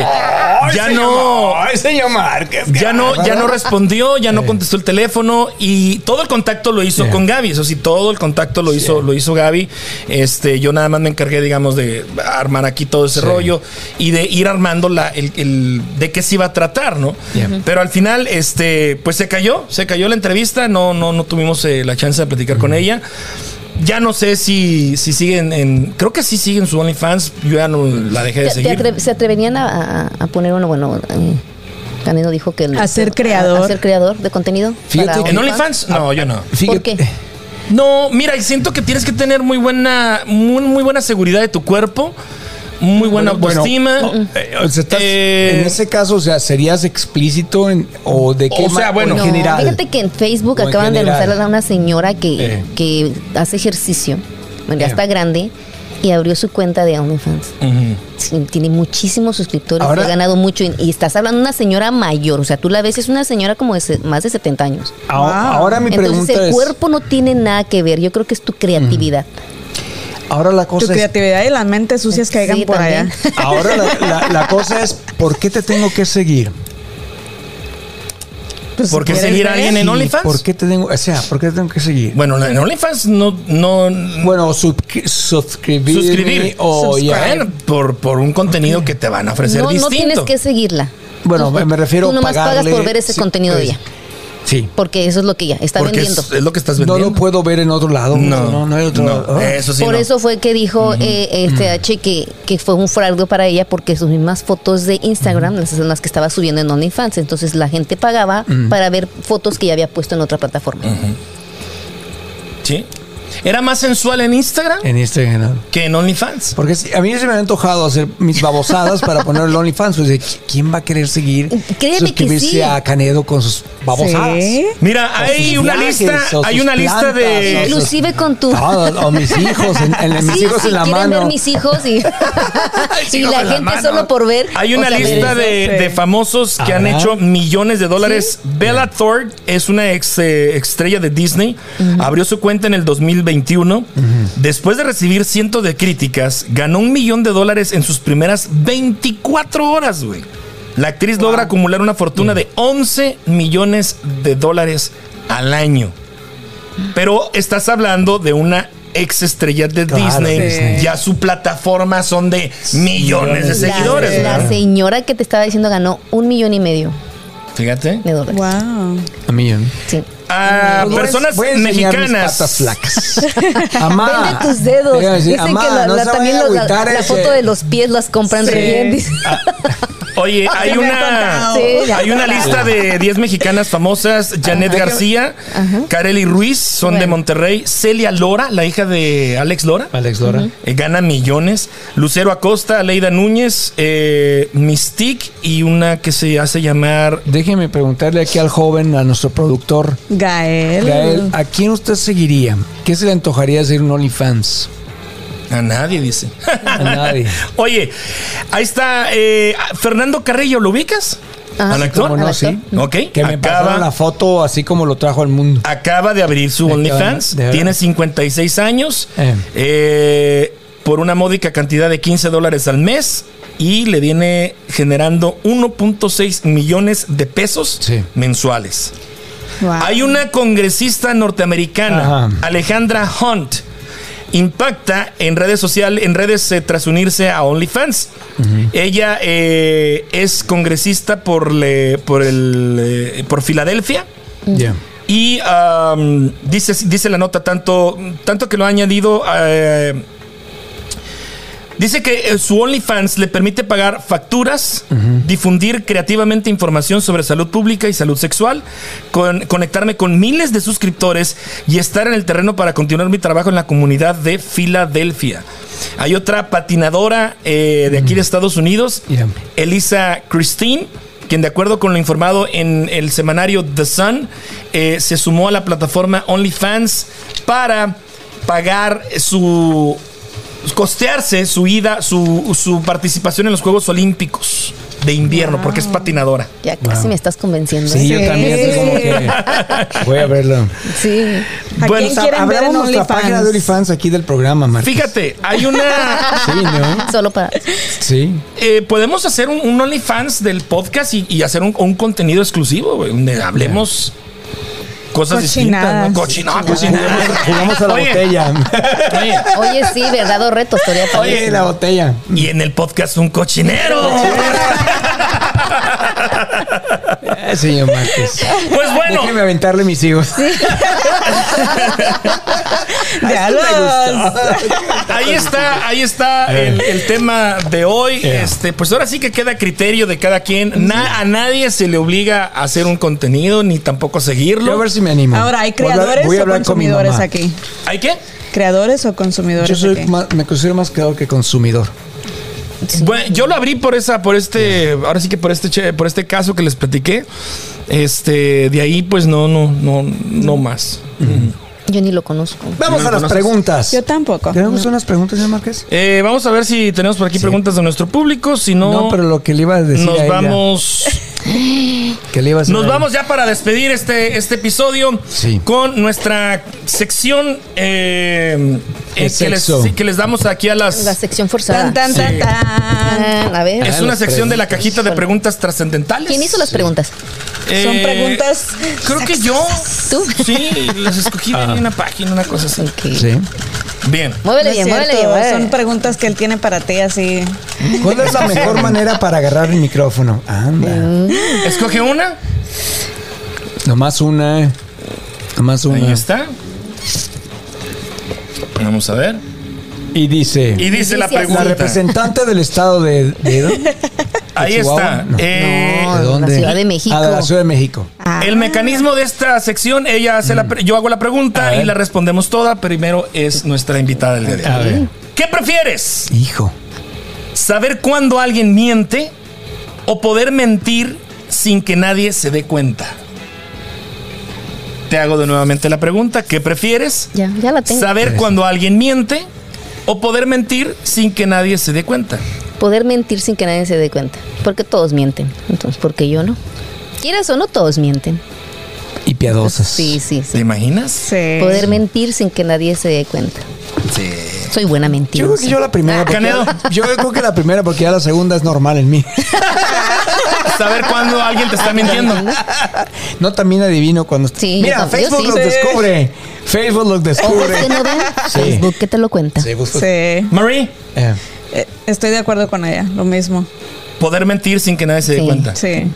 ya no. Ay, señor Márquez. Ya no, ya no respondió, ya no contestó el teléfono y todo el contacto lo hizo Yeah. con Gaby. Eso sí, todo el contacto lo hizo, lo hizo Gaby. Este, yo nada más me encargué, digamos, de armar aquí todo ese Sí. rollo y de ir armando la, el, el- de qué se iba a tratar, ¿no? Yeah. Pero al final, este, pues se cayó, se cayó la entrevista, no, no, no tuvimos eh, la chance de platicar con ella. Ya no sé si, si siguen en. Creo que sí siguen su OnlyFans. Yo ya no la dejé de ¿Te- te seguir. atre- ¿Se atreverían a, a- a poner uno? Bueno, eh, Canelo dijo que... el- A ser creador. A, ser creador de contenido. Fíjate para ¿En OnlyFans? No, yo no. ¿Por qué? No, mira, y siento que tienes que tener muy buena, muy, muy buena seguridad de tu cuerpo, muy buena Bueno, autoestima. bueno, eh, o sea, estás- Eh, en ese caso, o sea, ¿serías explícito en, o de qué O sea, bueno. en No, general? fíjate que en Facebook en acaban de anunciar a una señora que, Eh. que hace ejercicio, bueno, ya Eh. está grande, y abrió su cuenta de OnlyFans. tiene muchísimos suscriptores, Ahora- ha ganado mucho y, y estás hablando de una señora mayor, o sea, tú la ves, es una señora como de se- más de 70 años. Ah, Wow. Ahora mi Entonces pregunta el es, cuerpo no tiene nada que ver, yo creo que es tu creatividad. Ahora la Tu cosa es, creatividad y las mentes sucias que hagan Sí, por también. allá. [laughs] ahora la, la- la cosa es, ¿por qué te tengo que seguir? Pues, ¿Por qué ¿quieres seguir a alguien en OnlyFans? ¿Por qué te tengo, o sea, por qué te tengo que seguir? Bueno, en OnlyFans no, no Bueno, suscri- suscribir suscribir. o ya. Por, por un contenido que te van a ofrecer No, no distinto. tienes que seguirla. Bueno, me- me refiero Tú nomás pagarle- pagas por ver ese sí, contenido de pues, ella, Sí. porque eso es lo que ella está porque vendiendo. es, es lo que estás No vendiendo. lo puedo ver en otro lado. No, no, no hay otro. no, eso sí. Por no. eso fue que dijo eh, este H que, que fue un fraude para ella porque sus mismas fotos de Instagram, esas son las que estaba subiendo en OnlyFans, entonces la gente pagaba para ver fotos que ya había puesto en otra plataforma. Sí. Era más sensual en Instagram En Instagram. que en OnlyFans. Porque a mí se me ha antojado hacer mis babosadas para poner el OnlyFans. Pues, ¿quién va a querer seguir Créeme que suscribirse sí. a Canedo con sus babosadas? Sí. Mira, hay sus una viajes, lista, hay una lista de Inclusive con tu... Todo, [laughs] o mis hijos, en, en- mis Sí, hijos sí, en la quieren mano. ver mis hijos y, [laughs] la en la gente solo por ver. Hay o una sea, lista de, famosos que han hecho millones de dólares. Bella Thorne es una ex eh, estrella de Disney. Abrió su cuenta en el 2021. Después de recibir cientos de críticas, ganó un millón de dólares en sus primeras 24 horas, güey. La actriz logra acumular una fortuna de 11 millones de dólares al año. Pero estás hablando de una ex estrella de Claro, Disney. Ya su plataforma son de millones de seguidores. La, señora que te estaba diciendo ganó un millón y medio. Fíjate. de dólares. Wow. A millón. Sí. A Pues voy a- personas voy a mis mexicanas. patas flacas. [laughs] Amá. Vende tus dedos. Decir, Dicen amá, que la, no la- se también la, foto de los pies las compran Sí. re bien. dice. Oye, [laughs] hay una. Sí, hay una lista de 10 mexicanas famosas. Janet García, Kareli Ruiz, son de. Monterrey. Celia Lora, la hija de Alex Lora. Alex Lora. eh, gana millones. Lucero Acosta, Leida Núñez, eh, Mystique y una que se hace llamar. Déjeme preguntarle aquí al joven, a nuestro productor, Gael. Gael, ¿a quién usted seguiría? ¿Qué se le antojaría hacer un OnlyFans? A nadie, dice. A nadie. [laughs] Oye, ahí está eh, Fernando Carrillo, ¿lo ubicas? Ajá. ¿Al actor? ¿Cómo no? Al Sí. Ok. Que me pasaron la foto así como lo trajo al mundo. Acaba de abrir su Acaba OnlyFans. Tiene 56 años. Eh. eh, por una módica cantidad de 15 dólares al mes. Y le viene generando 1.6 millones de pesos Sí. mensuales. Wow. Hay una congresista norteamericana, Ajá. Alejandra Hunt, impacta en redes sociales, en redes eh, tras unirse a OnlyFans. Ella eh, es congresista por, le- por, el, eh, por Filadelfia. Ya. Y dice, dice la nota tanto, tanto que lo ha añadido. Dice que eh, su OnlyFans le permite pagar facturas, difundir creativamente información sobre salud pública y salud sexual, con- conectarme con miles de suscriptores y estar en el terreno para continuar mi trabajo en la comunidad de Filadelfia. Hay otra patinadora eh, de aquí de Estados Unidos, Yeah. Elisa Christine, quien de acuerdo con lo informado en el semanario The Sun, eh, se sumó a la plataforma OnlyFans para pagar su costearse su ida, su, su participación en los Juegos Olímpicos de invierno, porque es patinadora. Ya casi Wow. me estás convenciendo. Sí, yo Sí. también estoy como que [laughs] voy a verlo. Sí. ¿A Bueno, quién quieren ver Abramos en nuestra página de OnlyFans aquí del programa, Marcos. Fíjate, hay una... Sí, ¿no? Solo para. Sí. eh, podemos hacer un, un OnlyFans del podcast y, y hacer un, un contenido exclusivo, donde cosas distintas. Cochinadas. ¿no? Cochina- cochinadas. Jugamos a la Oye, botella. oye, Oye, sí, ¿verdad? O retos, todavía Oye, la botella. y en el podcast un cochinero. Eh, señor Márquez. Pues bueno. Déjeme aventarle mis hijos. [laughs] Los- gustó. [laughs] Ahí está, ahí está el, el tema de hoy. Yeah. Este, pues ahora sí que queda a criterio de cada quien. Na- a nadie se le obliga a hacer un contenido ni tampoco seguirlo. Yo a ver si me animo. Ahora, ¿hay Voy a hablar- creadores voy a o con consumidores aquí? ¿Hay qué? ¿Creadores o consumidores Yo soy más- me considero más creador que consumidor. Bueno, yo lo abrí por esa, por este, ahora sí que por este, che- por este caso que les platiqué. Este, de ahí, pues no, no, no, no más. Yo ni lo conozco. Vamos ¿No a las conoces? preguntas. Yo tampoco. ¿Tenemos unas preguntas, señor Márquez? Eh, vamos a ver si tenemos por aquí preguntas de nuestro público. Si no, No, pero lo que le iba a decir a nos ella, vamos. [laughs] [gasps] le a Nos vamos ya para despedir este, este episodio Sí. con nuestra sección eh, eh, que, les, sí, que les damos aquí a La las... sección forzada. Tan, tan, tan, Sí. tan. Ah, a ver. Es Ah, una sección de la cajita de preguntas trascendentales. ¿Quién hizo las preguntas? Son Eh, preguntas Creo que yo. ¿Tú? Sí, las escogí de una página, una cosa así. Ok. Sí. Bien. Muévele bien, muévele cierto, bien. muévele. Son preguntas que él tiene para ti así. ¿Cuál es la mejor manera para agarrar el micrófono? Anda. Escoge una. Nomás una. eh. Nomás una. Ahí está. Vamos a ver. Y dice. Y dice la pregunta. La representante del estado de. [laughs] Ahí Chihuahua? está. No. Eh, No, ¿De dónde? la Ciudad de México. Ah, de la Ciudad de México. El mecanismo de esta sección, ella hace la pre- yo hago la pregunta y la respondemos toda. Primero es nuestra invitada del día de A ver. ¿Qué prefieres? Hijo. ¿Saber cuándo alguien miente o poder mentir sin que nadie se dé cuenta? Te hago de nuevamente la pregunta. ¿Qué prefieres? Ya, ya la tengo. ¿Saber cuándo alguien miente o poder mentir sin que nadie se dé cuenta? Poder mentir sin que nadie se dé cuenta. Porque todos mienten. Entonces, ¿por qué yo no? Quieras o no, todos mienten. Y piadosas. Sí, sí, ¿Te sí. imaginas? Sí. Poder mentir sin que nadie se dé cuenta. Sí. Soy buena Yo mentira. creo que yo la primera. porque- Canedo. Yo creo que la primera, porque ya la segunda es normal en mí. [laughs] Saber cuándo alguien te está mintiendo. No también adivino cuando. Sí, Mira, yo yo Facebook sí. los Sí. descubre. Facebook los descubre. que no ven, Sí. Facebook que te lo cuenta. Sí, busco- Sí. Marie, Eh, Eh, Estoy de acuerdo con ella, lo mismo. poder mentir sin que nadie se dé Sí. cuenta. Sí.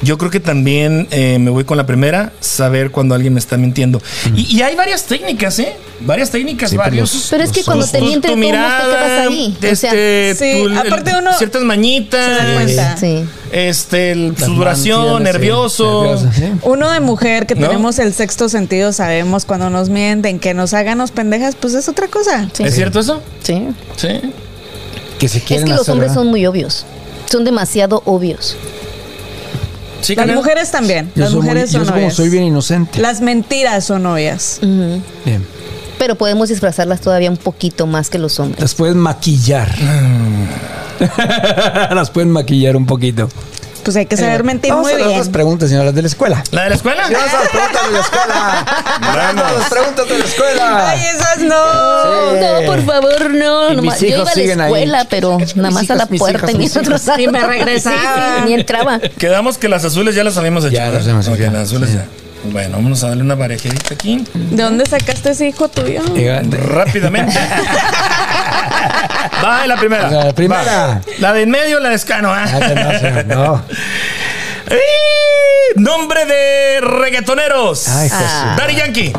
Yo creo que también eh, me voy con la primera, saber cuando alguien me está mintiendo. Y, y hay varias técnicas, ¿eh? Varias técnicas, Sí, pero varios. los- Pero es que cuando te tu- miente, tu modos te quedas ahí. O sea, este, Sí, tu- aparte uno ciertas mañitas, se da cuenta. sí. este, el- sudoración, nervioso. nervioso, sí. Uno de mujer que ¿No? tenemos el sexto sentido, sabemos cuando nos mienten, que nos hagan los pendejas, pues es otra cosa. Sí. ¿Es cierto eso? Sí. Sí. Que se Es quieren que los hombres ¿verdad? son muy obvios. Son demasiado obvios. Sí, Las mujeres también. Yo Las muy- mujeres yo son como obvias. soy bien inocente. Las mentiras son obvias. Ujú. Bien. Pero podemos disfrazarlas todavía un poquito más que los hombres. Las pueden maquillar. [laughs] Las pueden maquillar un poquito. Pues hay que saber mentir Vamos muy a las bien. otras preguntas, señoras de la escuela. ¿La de la escuela? Vamos a las preguntas de la escuela. [laughs] Vamos a las preguntas de la escuela. Ay, esas no. Sí. No, por favor, no. Nomás- yo hijos iba a la siguen ahí. escuela, pero Mis nada más a hijos, la mis puerta hijos, y mis otros. Y me regresaba. [laughs] Sí, sí, ni entraba. Quedamos que las azules ya las habíamos hecho. Ya las hecho, Ok, ya. las azules Sí. ya. Bueno, vámonos a darle una parejadita aquí. ¿De dónde sacaste ese hijo tuyo? Rápidamente. [laughs] [laughs] Va la primera. La primera. Va. La de en medio, la de escano. ¿ah? Ah, que no, señor, no. [laughs] ¡Eh! Nombre de reggaetoneros. Ay, Jesús. Ah. Daddy Yankee.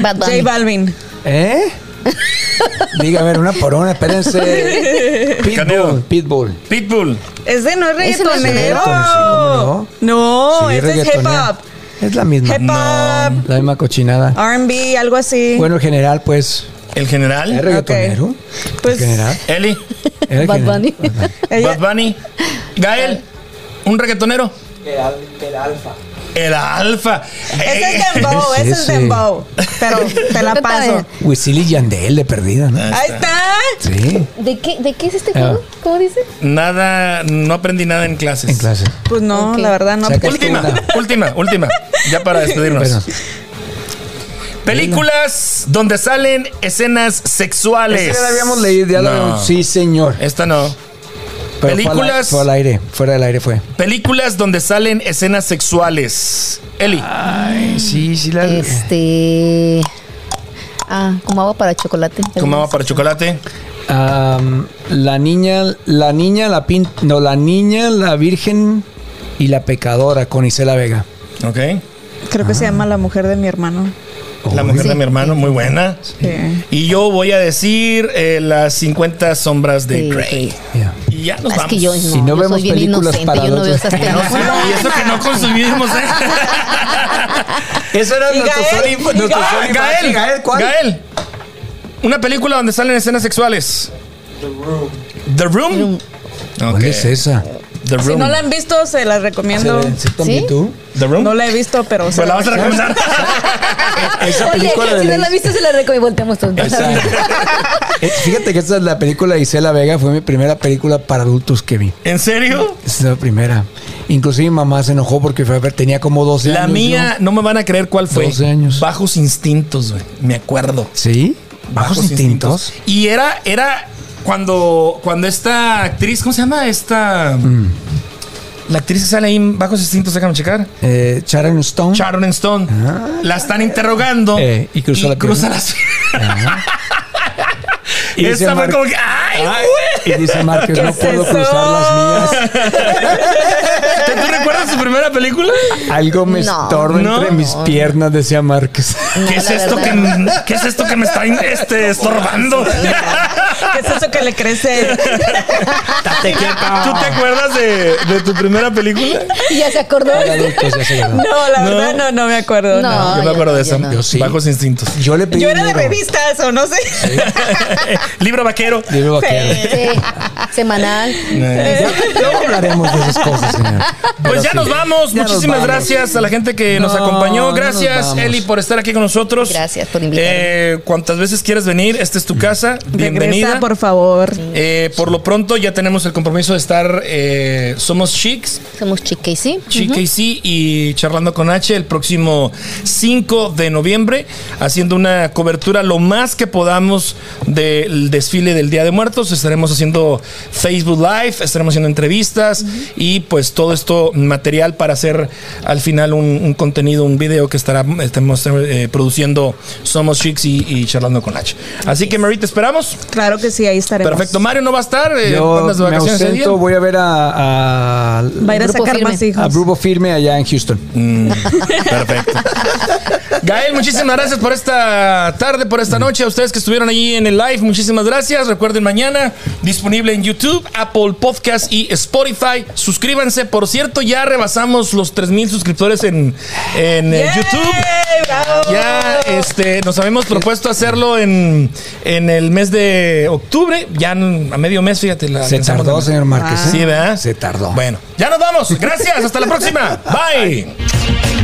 Bad J. Balvin. ¿Eh? [laughs] Diga, a ver, una por una, espérense. Pitbull. Pitbull. Pitbull. Ese no es Ese no es reggaetonero. reggaetón, sí, ¿cómo no, Sí, ese es hip hop. Es la misma. Hip hop. La misma cochinada. R&B, algo así. Bueno, el general, pues. El ¿Es general. reggaetonero? Pues- el general. Eli. ¿Era el Bad general? Bunny. Bad Bunny. Gael. Un reggaetonero. El alfa. ese Eh, es Dembow, ¿Qué es ese es ese? Dembow. Pero te la [laughs] paso. Wisin y Yandel de perdida, ¿no? Ahí está. Sí, ¿De qué, ¿De qué es este Ah. juego? ¿Cómo dice? Nada, no aprendí nada en clases. en clase. Pues no, la verdad no. Última, última, última. Ya para [laughs] despedirnos. Bueno, Películas donde salen escenas sexuales. ese ya la habíamos leído, ya la No. habíamos- Sí, señor. Esta no. Pero películas- Fue al, fue al aire, fuera del aire fue. Películas donde salen escenas sexuales. Eli. Ay, sí, sí la. Este. Ah, como agua para chocolate. Como agua para chocolate. Am, la niña, la niña, la pin, no, la niña, la virgen y la pecadora con Isela Vega. Ok. Creo que se llama La mujer de mi hermano. La mujer de mi hermano, muy buena. Sí. Y yo voy a decir eh, las 50 sombras de Sí, Grey. sí. Ya. Y ya nos Es vamos. que yo no, Si no yo vemos soy bien películas inocente, para yo no veo esas películas. y eso que no consumimos, ¿eh? [laughs] Eso era nuestro Gael, Gael, Gael, ¿cuál? Gael. Una película donde salen escenas sexuales. The Room. ¿Cuál Ok. es esa? The Si no la han visto, se las recomiendo. ¿Se- se también ¿Sí? The Room. No la he visto, pero se Pues la vas a recomendar. [laughs] Esa película Oye, de si no la- la viste, se la recomiendo y volteamos todos. Esa- Eh, Fíjate que esta es la película de Isela Vega, fue mi primera película para adultos que vi. ¿En serio? Esa es la primera. Inclusive mi mamá se enojó porque fue a ver, tenía como 12 La años. mía, no me van a creer cuál fue. 12 años. Bajos instintos, güey. Me acuerdo. ¿Sí? ¿Bajos instintos? Y era, era cuando, cuando esta actriz, ¿cómo se llama? Esta. Mm. La actriz que sale ahí en Bajos Instintos, déjame checar. Eh, Sharon Stone. Sharon Stone. La están interrogando. Eh, y cruza la pierna. las [laughs] [laughs] Y dice Esa fue Mar- como que. ¡Ay, güey! y dice Márquez, ¿Qué no es puedo eso? cruzar las mías. ¿Tú recuerdas su primera película? Algo me No. estorba No. entre mis piernas, decía Márquez. No, ¿Qué es, esto que. ¿Qué es esto que me está este, estorbando? ¿Qué es eso que le crece? ¿Tú te acuerdas de, de tu primera película? Ya se acordó. Para adultos, ya se llama. No, la No. verdad no, no me acuerdo. No. no. yo me acuerdo de esa. no. Yo sí. Bajos Instintos. Yo le pedí Yo era de revistas o no sé. Sí. Libro vaquero. Libro vaquero. Sí, semanal. Eh, Luego hablaremos de esas cosas, señor. Pues Pero ya sí, nos vamos. ya nos Muchísimas vamos. gracias a la gente que nos No, acompañó. no Gracias, nos vamos. Eli, por estar aquí con nosotros. Gracias por invitarme. Eh, cuantas veces quieras venir, esta es tu casa. Bienvenida. Regresa, por favor. Eh, por lo pronto ya tenemos el compromiso de estar eh, Somos Chicks, Somos chica y sí. Chica y sí, y charlando con H el próximo 5 de noviembre, haciendo una cobertura lo más que podamos del desfile del Día de Muertos. Estaremos haciendo Facebook Live, estaremos haciendo entrevistas y pues todo esto material para hacer al final un, un contenido, un video que estará estemos, eh, produciendo Somos Chicks y, y charlando con H. Así que Mary, te esperamos. Claro que sí. ahí estaremos. Perfecto. Mario no va a estar. eh, Yo de me ausento, voy a ver a, a, Va a ir a Grupo sacar firme. más hijos. a Grupo Firme allá en Houston. Mm, [laughs] perfecto. Gael, muchísimas gracias por esta tarde, por esta noche. A ustedes que estuvieron allí en el live, muchísimas gracias. Recuerden mañana, disponible en YouTube, Apple Podcast y Spotify. Suscríbanse. Por cierto, ya rebasamos los 3000 suscriptores en, en eh, YouTube. ¡Bravo! Ya este, nos habíamos propuesto hacerlo en, en el mes de octubre. Ya en- a medio mes, fíjate. La Se tardó, señor Márquez. ¿eh? Sí, ¿verdad? Se tardó. Bueno, ya nos vamos. Gracias. Hasta la próxima. [laughs] Bye.